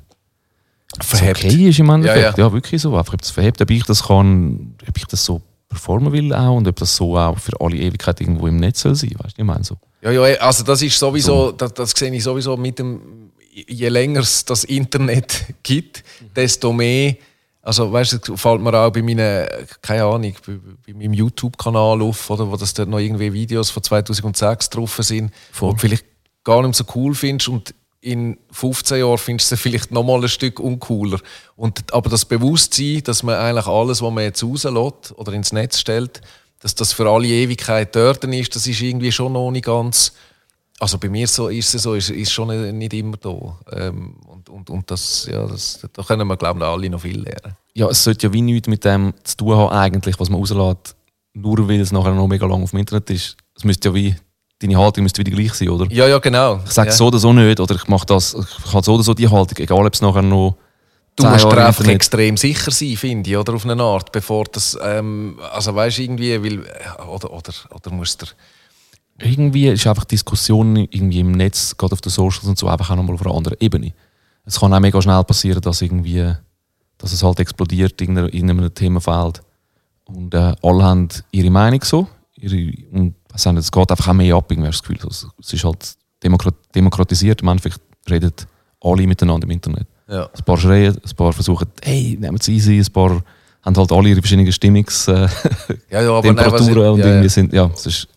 Verhebt. okay ist im Endeffekt. Ja, Ja, ja. wirklich so, einfach ob das verhebt, ob ich das kann, ob ich das so performen will auch und ob das so auch für alle Ewigkeit irgendwo im Netz soll sein, weißt du, ich meine so. Ja, ja, also das ist sowieso, das, das sehe ich sowieso mit dem, je länger es das Internet gibt, desto mehr, also weißt du, es fällt mir auch bei meinen, keine Ahnung, bei, bei meinem YouTube-Kanal auf, oder, wo das dort noch irgendwie Videos von 2006 drauf sind, wo du vielleicht gar nicht so cool findest und in 15 Jahren findest du sie vielleicht noch mal ein Stück uncooler. Und, aber das Bewusstsein, dass man eigentlich alles, was man jetzt rauslässt oder ins Netz stellt, dass das für alle Ewigkeit dort ist, das ist irgendwie schon noch nicht ganz. Also bei mir so ist es so, ist, ist schon nicht, nicht immer da. Ähm, und, und, und das, ja, das, da können wir, glaube ich, alle noch viel lernen. ja, es sollte ja wie nichts mit dem zu tun haben, eigentlich, was man rauslässt, nur weil es nachher noch mega lang auf dem Internet ist. Es müsste ja wie, deine Haltung müsste wieder gleich sein, oder? Ja, ja, genau. Ich sage ja. so oder so nicht, oder ich mache das, ich habe so oder so die Haltung, egal ob es nachher noch. Du musst dir einfach extrem sicher sein, finde ich, oder auf eine Art, bevor das, ähm, also weißt du irgendwie, weil, oder, oder, oder musst du irgendwie ist einfach Diskussion irgendwie im Netz, gerade auf den Socials und so, einfach auch nochmal auf einer anderen Ebene. Es kann auch mega schnell passieren, dass irgendwie, dass es halt explodiert in einem Themenfeld. Und äh, alle haben ihre Meinung so. Ihre, und es haben- es geht einfach auch mehr ab, irgendwie das Gefühl. Also, es ist halt demokrat, demokratisiert. Im Endeffekt reden alle miteinander im Internet. Ja. Ein paar schreien, ein paar versuchen, hey, nehmen es easy, ein paar haben halt alle ihre verschiedenen Stimmungs äh, Ja, ja, aber Temperaturen nein, was- und ja, irgendwie ja. sind, ja, es ist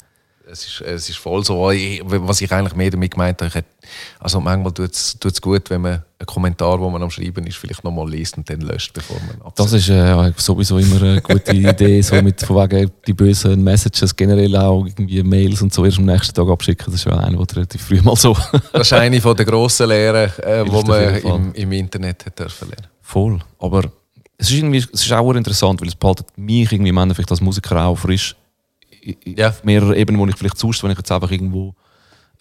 Es ist, es ist voll so, was ich eigentlich mehr damit gemeint habe. Hätte, also manchmal tut es gut, wenn man einen Kommentar, wo man am Schreiben ist, vielleicht nochmal liest und dann löscht, bevor man absendet. Das ist äh, sowieso immer eine gute Idee, so mit von wegen die bösen Messages, generell auch irgendwie Mails und so erst am nächsten Tag abschicken. Das ist ja eine, die relativ früh mal so. Das ist eine von der grossen Lehren, äh, auf man im, im Internet hat dürfen lernen. Voll. Aber es ist, irgendwie, es ist auch interessant, weil es behaltet mich irgendwie im Endeffekt als Musiker auch frisch. Ja. Auf mehreren Ebenen, wo ich vielleicht sonst, wenn ich jetzt einfach irgendwo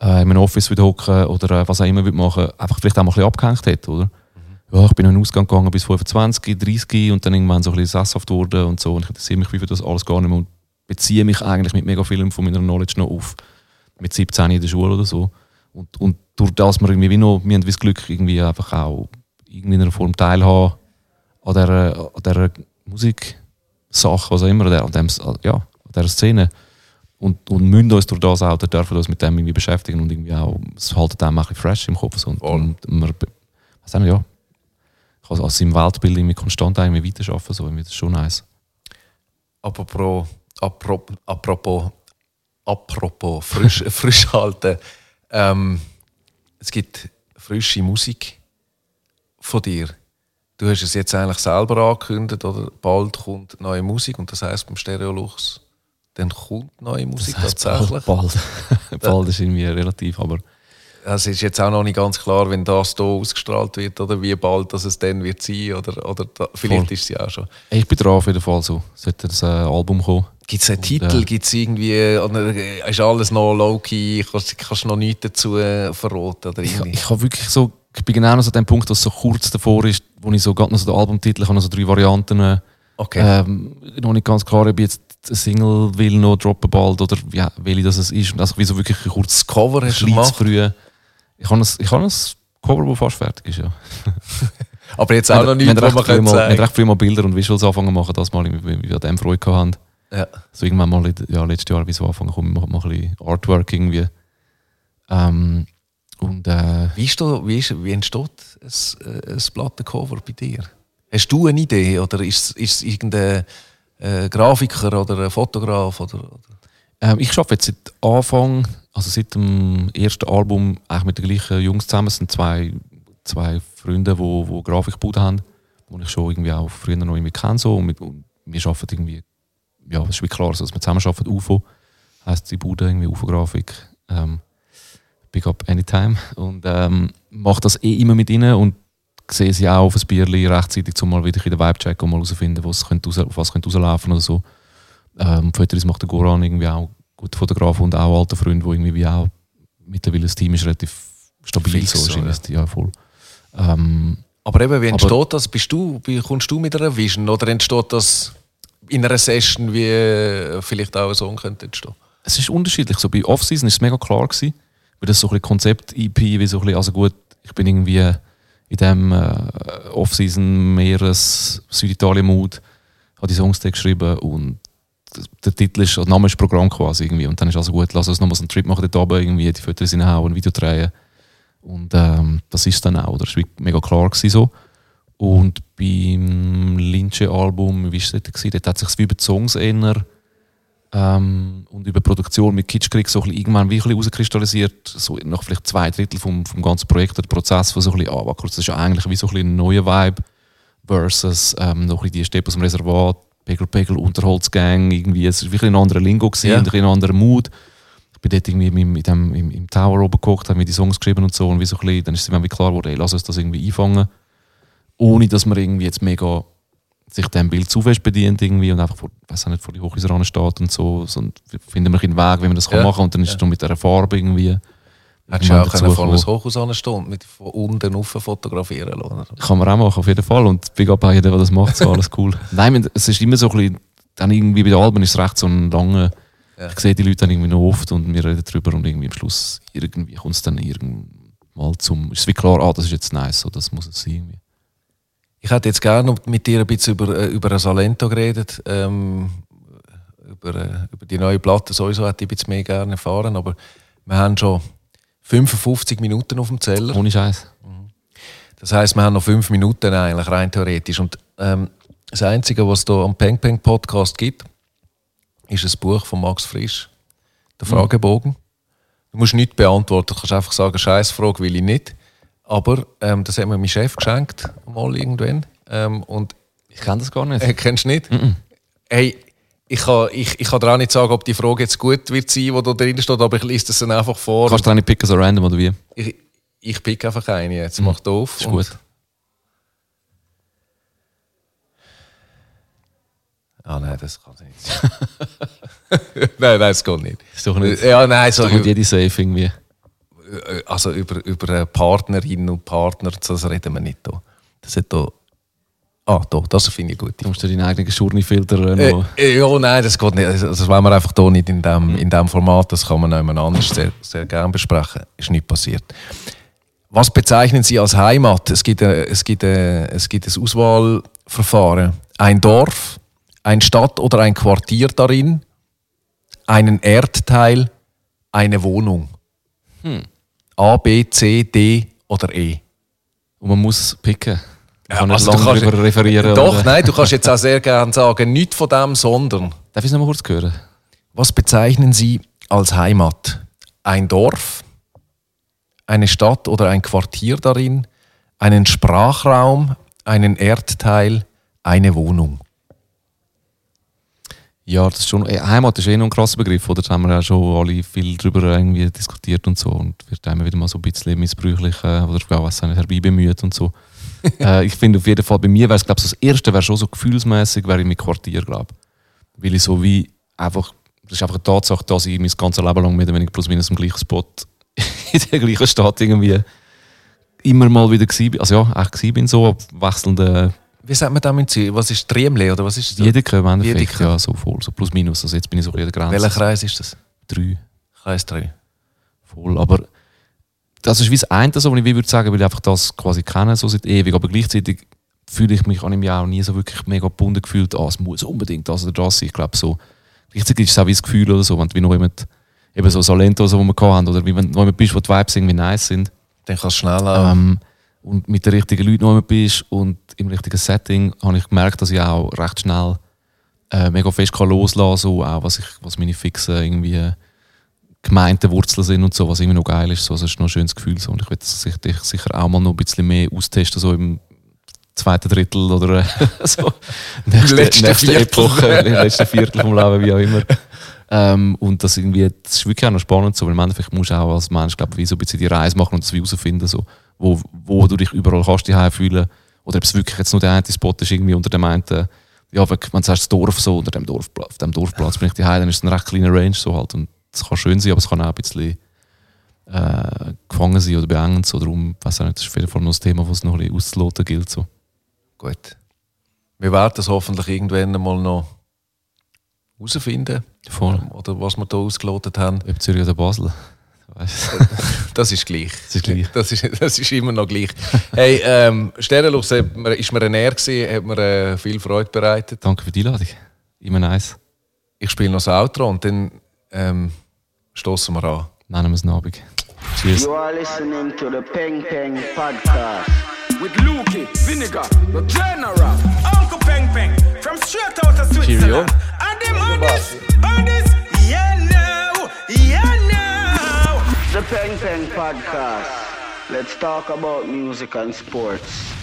äh, in meinem Office wieder hocke oder äh, was auch immer würde machen, einfach vielleicht auch mal ein bisschen abgehängt hätte, oder? Ja, ich bin in den Ausgang gegangen bis 25, 30 und dann irgendwann so ein bisschen sesshaft geworden und so und ich interessiere mich für das alles gar nicht mehr und beziehe mich eigentlich mit mega vielem von meiner Knowledge noch auf mit 17 in der Schule oder so. Und, und durch das wir irgendwie wie noch, wir haben das Glück, irgendwie einfach auch irgendwie in einer Form teilhaben an dieser, an dieser Musiksache, was auch immer, an, dem, ja, dieser Szene. Und, und müssen uns durch das auch, oder dürfen uns mit dem irgendwie beschäftigen und irgendwie auch, es haltet einem ein bisschen fresh im Kopf. So. Und, und wir, was nicht, ja, ich kann aus seinem Weltbild irgendwie konstant irgendwie weiterarbeiten, so, irgendwie, das ist schon nice. Apropos, apropos, apropos, apropos frisch, frisch halten. Ähm, es gibt frische Musik von dir. Du hast es jetzt eigentlich selber angekündigt, oder? Bald kommt neue Musik und das heißt beim Stereolux, dann kommt neue Musik Das heisst tatsächlich. Bald. Bald. bald ist irgendwie relativ, aber Es ist jetzt auch noch nicht ganz klar, wenn das hier ausgestrahlt wird oder wie bald das es dann wird sein oder, oder da, vielleicht Voll. ist es ja auch schon. ich bin dran auf jeden Fall so. Sollte das äh, Album kommen. Gibt es einen Und, Titel? äh, Gibt es irgendwie. Oder äh, ist alles noch low-key? Kannst, kannst du noch nichts dazu äh, verraten? Oder Ich, irgendwie? ich habe wirklich so, ich bin genau noch so an dem Punkt, dass es so kurz davor ist, wo ich so gerade noch so den Albumtitel, ich habe noch so drei Varianten. äh, Okay. Ähm, noch nicht ganz klar, ob ich jetzt Single will noch droppen bald oder ja, welche das es ist. Und also wie so wirklich ein kurzes Cover hast du gemacht? früh. Ich habe ein, ich habe ein Cover, das fast fertig ist, ja. Aber jetzt auch noch nichts, haben wo recht man mal, wir haben recht früh mal Bilder und Visuals anfangen zu machen, das mal, wie wir an dem Freude hatten. ja. So irgendwann mal, ja, letztes Jahr, wie so anfangen, komm, wir machen mal ein bisschen Artwork irgendwie. Ähm, und äh, wie, ist da, wie, ist, wie entsteht ein, äh, ein Plattencover bei dir? Hast du eine Idee? Oder ist, ist es irgendein äh, Grafiker oder Fotograf? Oder, oder? Ähm, ich arbeite jetzt seit Anfang, also seit dem ersten Album, eigentlich mit den gleichen Jungs zusammen. Es sind zwei, zwei Freunde, die wo, wo Grafikbude haben, die ich schon irgendwie auch früher noch irgendwie kenne. So. Und, mit, und wir arbeiten irgendwie, ja, es ist wie klar, dass wir zusammen arbeiten. UFO heisst die Bude, irgendwie UFO-Grafik. Ähm, Big Up Anytime. Und ähm, mache das eh immer mit ihnen und sehe sie auch auf ein Bierli rechtzeitig, um mal wieder in den Vibe checken und mal herausfinden, was könnte raus, auf was könnte rauslaufen oder so. Ähm, Fotos macht der Goran irgendwie auch guter Fotograf und auch alter Freund, wo irgendwie wie auch mittlerweile das Team ist relativ stabil Fix so, investi- ja. voll. Ähm, Aber eben, wie Aber- entsteht das? Bist du, wie kommst du mit einer Vision? Oder entsteht das in einer Session, wie vielleicht auch ein Song könnte entstehen? es ist unterschiedlich. So bei Off-Season ist es mega klar gewesen, weil das so ein Konzept-EP, wie so ein bisschen, also gut, ich bin irgendwie in dem äh, Off-Season mehr ein Süditalien-Mood, habe die Songs geschrieben und der Titel ist, der Name ist Programm quasi irgendwie und dann ist also gut, lass uns nochmal so einen Trip machen dort oben, irgendwie die Fotos reinhauen, ein Video drehen und ähm, das ist dann auch, das war mega klar so. Und beim Linche-Album, wie war es dort? Dort hat sich über die Songs eher ähm, und über Produktion mit Kitschkrieg so ein bisschen irgendwann wie ein bisschen rauskristallisiert, so nach vielleicht zwei Drittel vom, vom ganzen Projekt oder Prozess, wo so ein bisschen, ah, kurz, das ist ja eigentlich wie so ein, ein neuer Vibe versus ähm, noch ein bisschen die Steppe aus dem Reservat, Pegel, Pegel, Unterholzgang, irgendwie, es war wirklich ein anderer Lingo gewesen, und ein bisschen ein anderer Mood. Ich bin dort irgendwie mit, mit dem, im, im Tower oben geguckt, habe mir die Songs geschrieben und so und wie so ein bisschen, dann ist es mir klar geworden, ey, lass uns das irgendwie einfangen, ohne dass man irgendwie jetzt mega sich dem Bild zu fest bedient irgendwie und einfach vor, weiß auch nicht, vor die Hochhäuser steht und so. so und wir finden wir einen Weg, wie man das Ja. kann machen und dann ist es noch mit dieser Farbe irgendwie. Hättest du auch können von einem. Hochhaus anstehen mit von unten rauf fotografieren lassen. Kann man auch machen, auf jeden Fall. Und Big Up an jeden, der das macht, so alles cool. Nein, es ist immer so ein bisschen, dann irgendwie bei den Alben ist es recht so ein langer, Ja. ich sehe die Leute dann irgendwie noch oft und wir reden darüber und irgendwie am Schluss irgendwie kommt es dann irgendwann zum, ist es wie klar, ah, das ist jetzt nice, so, das muss es sein. Irgendwie. Ich hätte jetzt gerne mit dir ein bisschen über, äh, über ein Salento geredet. Ähm, über, äh, über die neue Platte sowieso hätte ich ein bisschen mehr gerne erfahren. Aber wir haben schon 55 Minuten auf dem Zeller. Ohne Scheiß. Das heisst, wir haben noch fünf Minuten eigentlich, rein theoretisch. Und ähm, das Einzige, was es hier am Peng Peng Podcast gibt, ist ein Buch von Max Frisch. den Fragebogen. Du musst nichts beantworten, du kannst einfach sagen, Scheißfrage will ich nicht. Aber ähm, das hat mir mein Chef geschenkt, mal irgendwann. Ähm, und Ich kenne das gar nicht. äh, kennst du nicht? Hey, ich kann, ich, ich kann dir auch nicht sagen, ob die Frage jetzt gut wird sein, die da drin steht, aber ich lese das dann einfach vor. Kannst du eine picken, so random oder wie? Ich, ich pick einfach eine jetzt. Mach da auf. Ist gut. Ah nein, das kann nicht sein. nein, nein, das geht nicht. Ist doch nicht. Ja, nein, so mit jede Safe irgendwie. Äh, also über, über äh, Partnerinnen und Partner, das reden wir nicht da. Das hat da. Ah, da, das finde ich gut. Du musst dir deinen eigenen Schurni-Filter äh, noch. Äh, ja, nein, das geht nicht. Also, Das wollen wir einfach hier nicht in dem, in dem Format. Das kann man jemand anders sehr, sehr gerne besprechen. Ist nicht passiert. Was bezeichnen Sie als Heimat? Es gibt, es gibt, es gibt ein Auswahlverfahren. Ein Dorf, eine Stadt oder ein Quartier darin, einen Erdteil, eine Wohnung. A, B, C, D oder E. Und man muss picken. Man kann nicht also lange kannst- darüber referieren. Doch, oder? nein, du kannst jetzt auch sehr gerne sagen, nicht von dem, sondern. Darf ich es noch mal kurz hören? Was bezeichnen Sie als Heimat? Ein Dorf, eine Stadt oder ein Quartier darin, einen Sprachraum, einen Erdteil, eine Wohnung. Ja, das ist schon. eh, Heimat ist eh noch ein krasser Begriff, oder? Da haben wir ja schon alle viel drüber irgendwie diskutiert und so. Und wird immer wieder mal so ein bisschen missbräuchlich äh, oder auch was herbeibemüht und so. äh, ich finde auf jeden Fall, bei mir wäre es, glaube ich, so das Erste wäre schon so gefühlsmäßig, wäre ich mit Quartier, glaube Weil ich so wie einfach, das ist einfach eine Tatsache, dass ich mein ganzes Leben lang mehr oder weniger plus minus im gleichen Spot in der gleichen Stadt irgendwie immer mal wieder bin. Also ja, echt gewesen bin, so wechselnde Wie sagt man das in Zürich? Was ist Triemle oder was ist das? Wiedeke im Endeffekt, ja, so voll, so plus minus. Also jetzt bin ich so an der Grenze. Welcher Kreis ist das? Drei. Kreis 3. Voll. Aber das ist wie das eine, so, was ich würde sagen, weil ich einfach das quasi kenne, so seit ewig. Aber gleichzeitig fühle ich mich an ihm ja auch nie so wirklich mega gebunden gefühlt, ah, es muss unbedingt das oder das sein. Ich glaube so, gleichzeitig ist es auch wie das Gefühl oder so, wenn du wie noch jemand, eben so Salento, so, wo wir haben, oder wie wenn du noch jemand bist, wo die Vibes irgendwie nice sind, Dann kannst du schnell auch. ähm, und mit den richtigen Leuten noch bist und im richtigen Setting, habe ich gemerkt, dass ich auch recht schnell äh, mega fest kann loslassen so auch was, ich, was meine fixen irgendwie gemeinten Wurzeln sind und so, was immer noch geil ist. So, das ist noch ein schönes Gefühl. So. Und ich will das sicher, sicher auch mal noch ein bisschen mehr austesten, so im zweiten Drittel oder so. nächste, Letzte nächste. Epoche, im letzten Viertel vom Leben, wie auch immer. Ähm, und das, irgendwie, das ist wirklich auch noch spannend, so, weil im Endeffekt musst du auch als Mensch glaub, wie so ein bisschen die Reise machen und das herausfinden, so, wo, wo du dich überall kannst die fühlen oder ob es wirklich jetzt nur der eine Spot ist, irgendwie unter dem einen, ja, wenn du sagst, das Dorf so, unter dem Dorfplatz, auf dem Dorfplatz bin ich die dann ist es ein recht kleiner Range so halt und es kann schön sein, aber es kann auch ein bisschen äh, gefangen sein oder beengend so, darum, weiß auch nicht, das ist auf jeden Fall noch ein Thema, was noch ein bisschen auszuloten gilt, so. Gut. Wir werden das hoffentlich irgendwann mal noch herausfinden. Voll. Oder was wir hier ausgelotet haben. Ob Zürich oder Basel. Weißt Das ist gleich. Das ist gleich. Das ist, das ist immer noch gleich. Hey, ähm, mir- ist mir ein Ehre gewesen, hat mir äh, viel Freude bereitet. Danke für die Einladung. Immer nice. Ich spiele noch das Outro und dann ähm, stoßen wir an. Nennen wir es Abend. Cheers. You are listening to the Peng Peng Podcast. With Lukey, Vinegar, the General. Uncle Peng Peng from straight out of Switzerland. And them on this, on this, yeah now, yeah now. The Peng Peng Podcast. Let's talk about music and sports.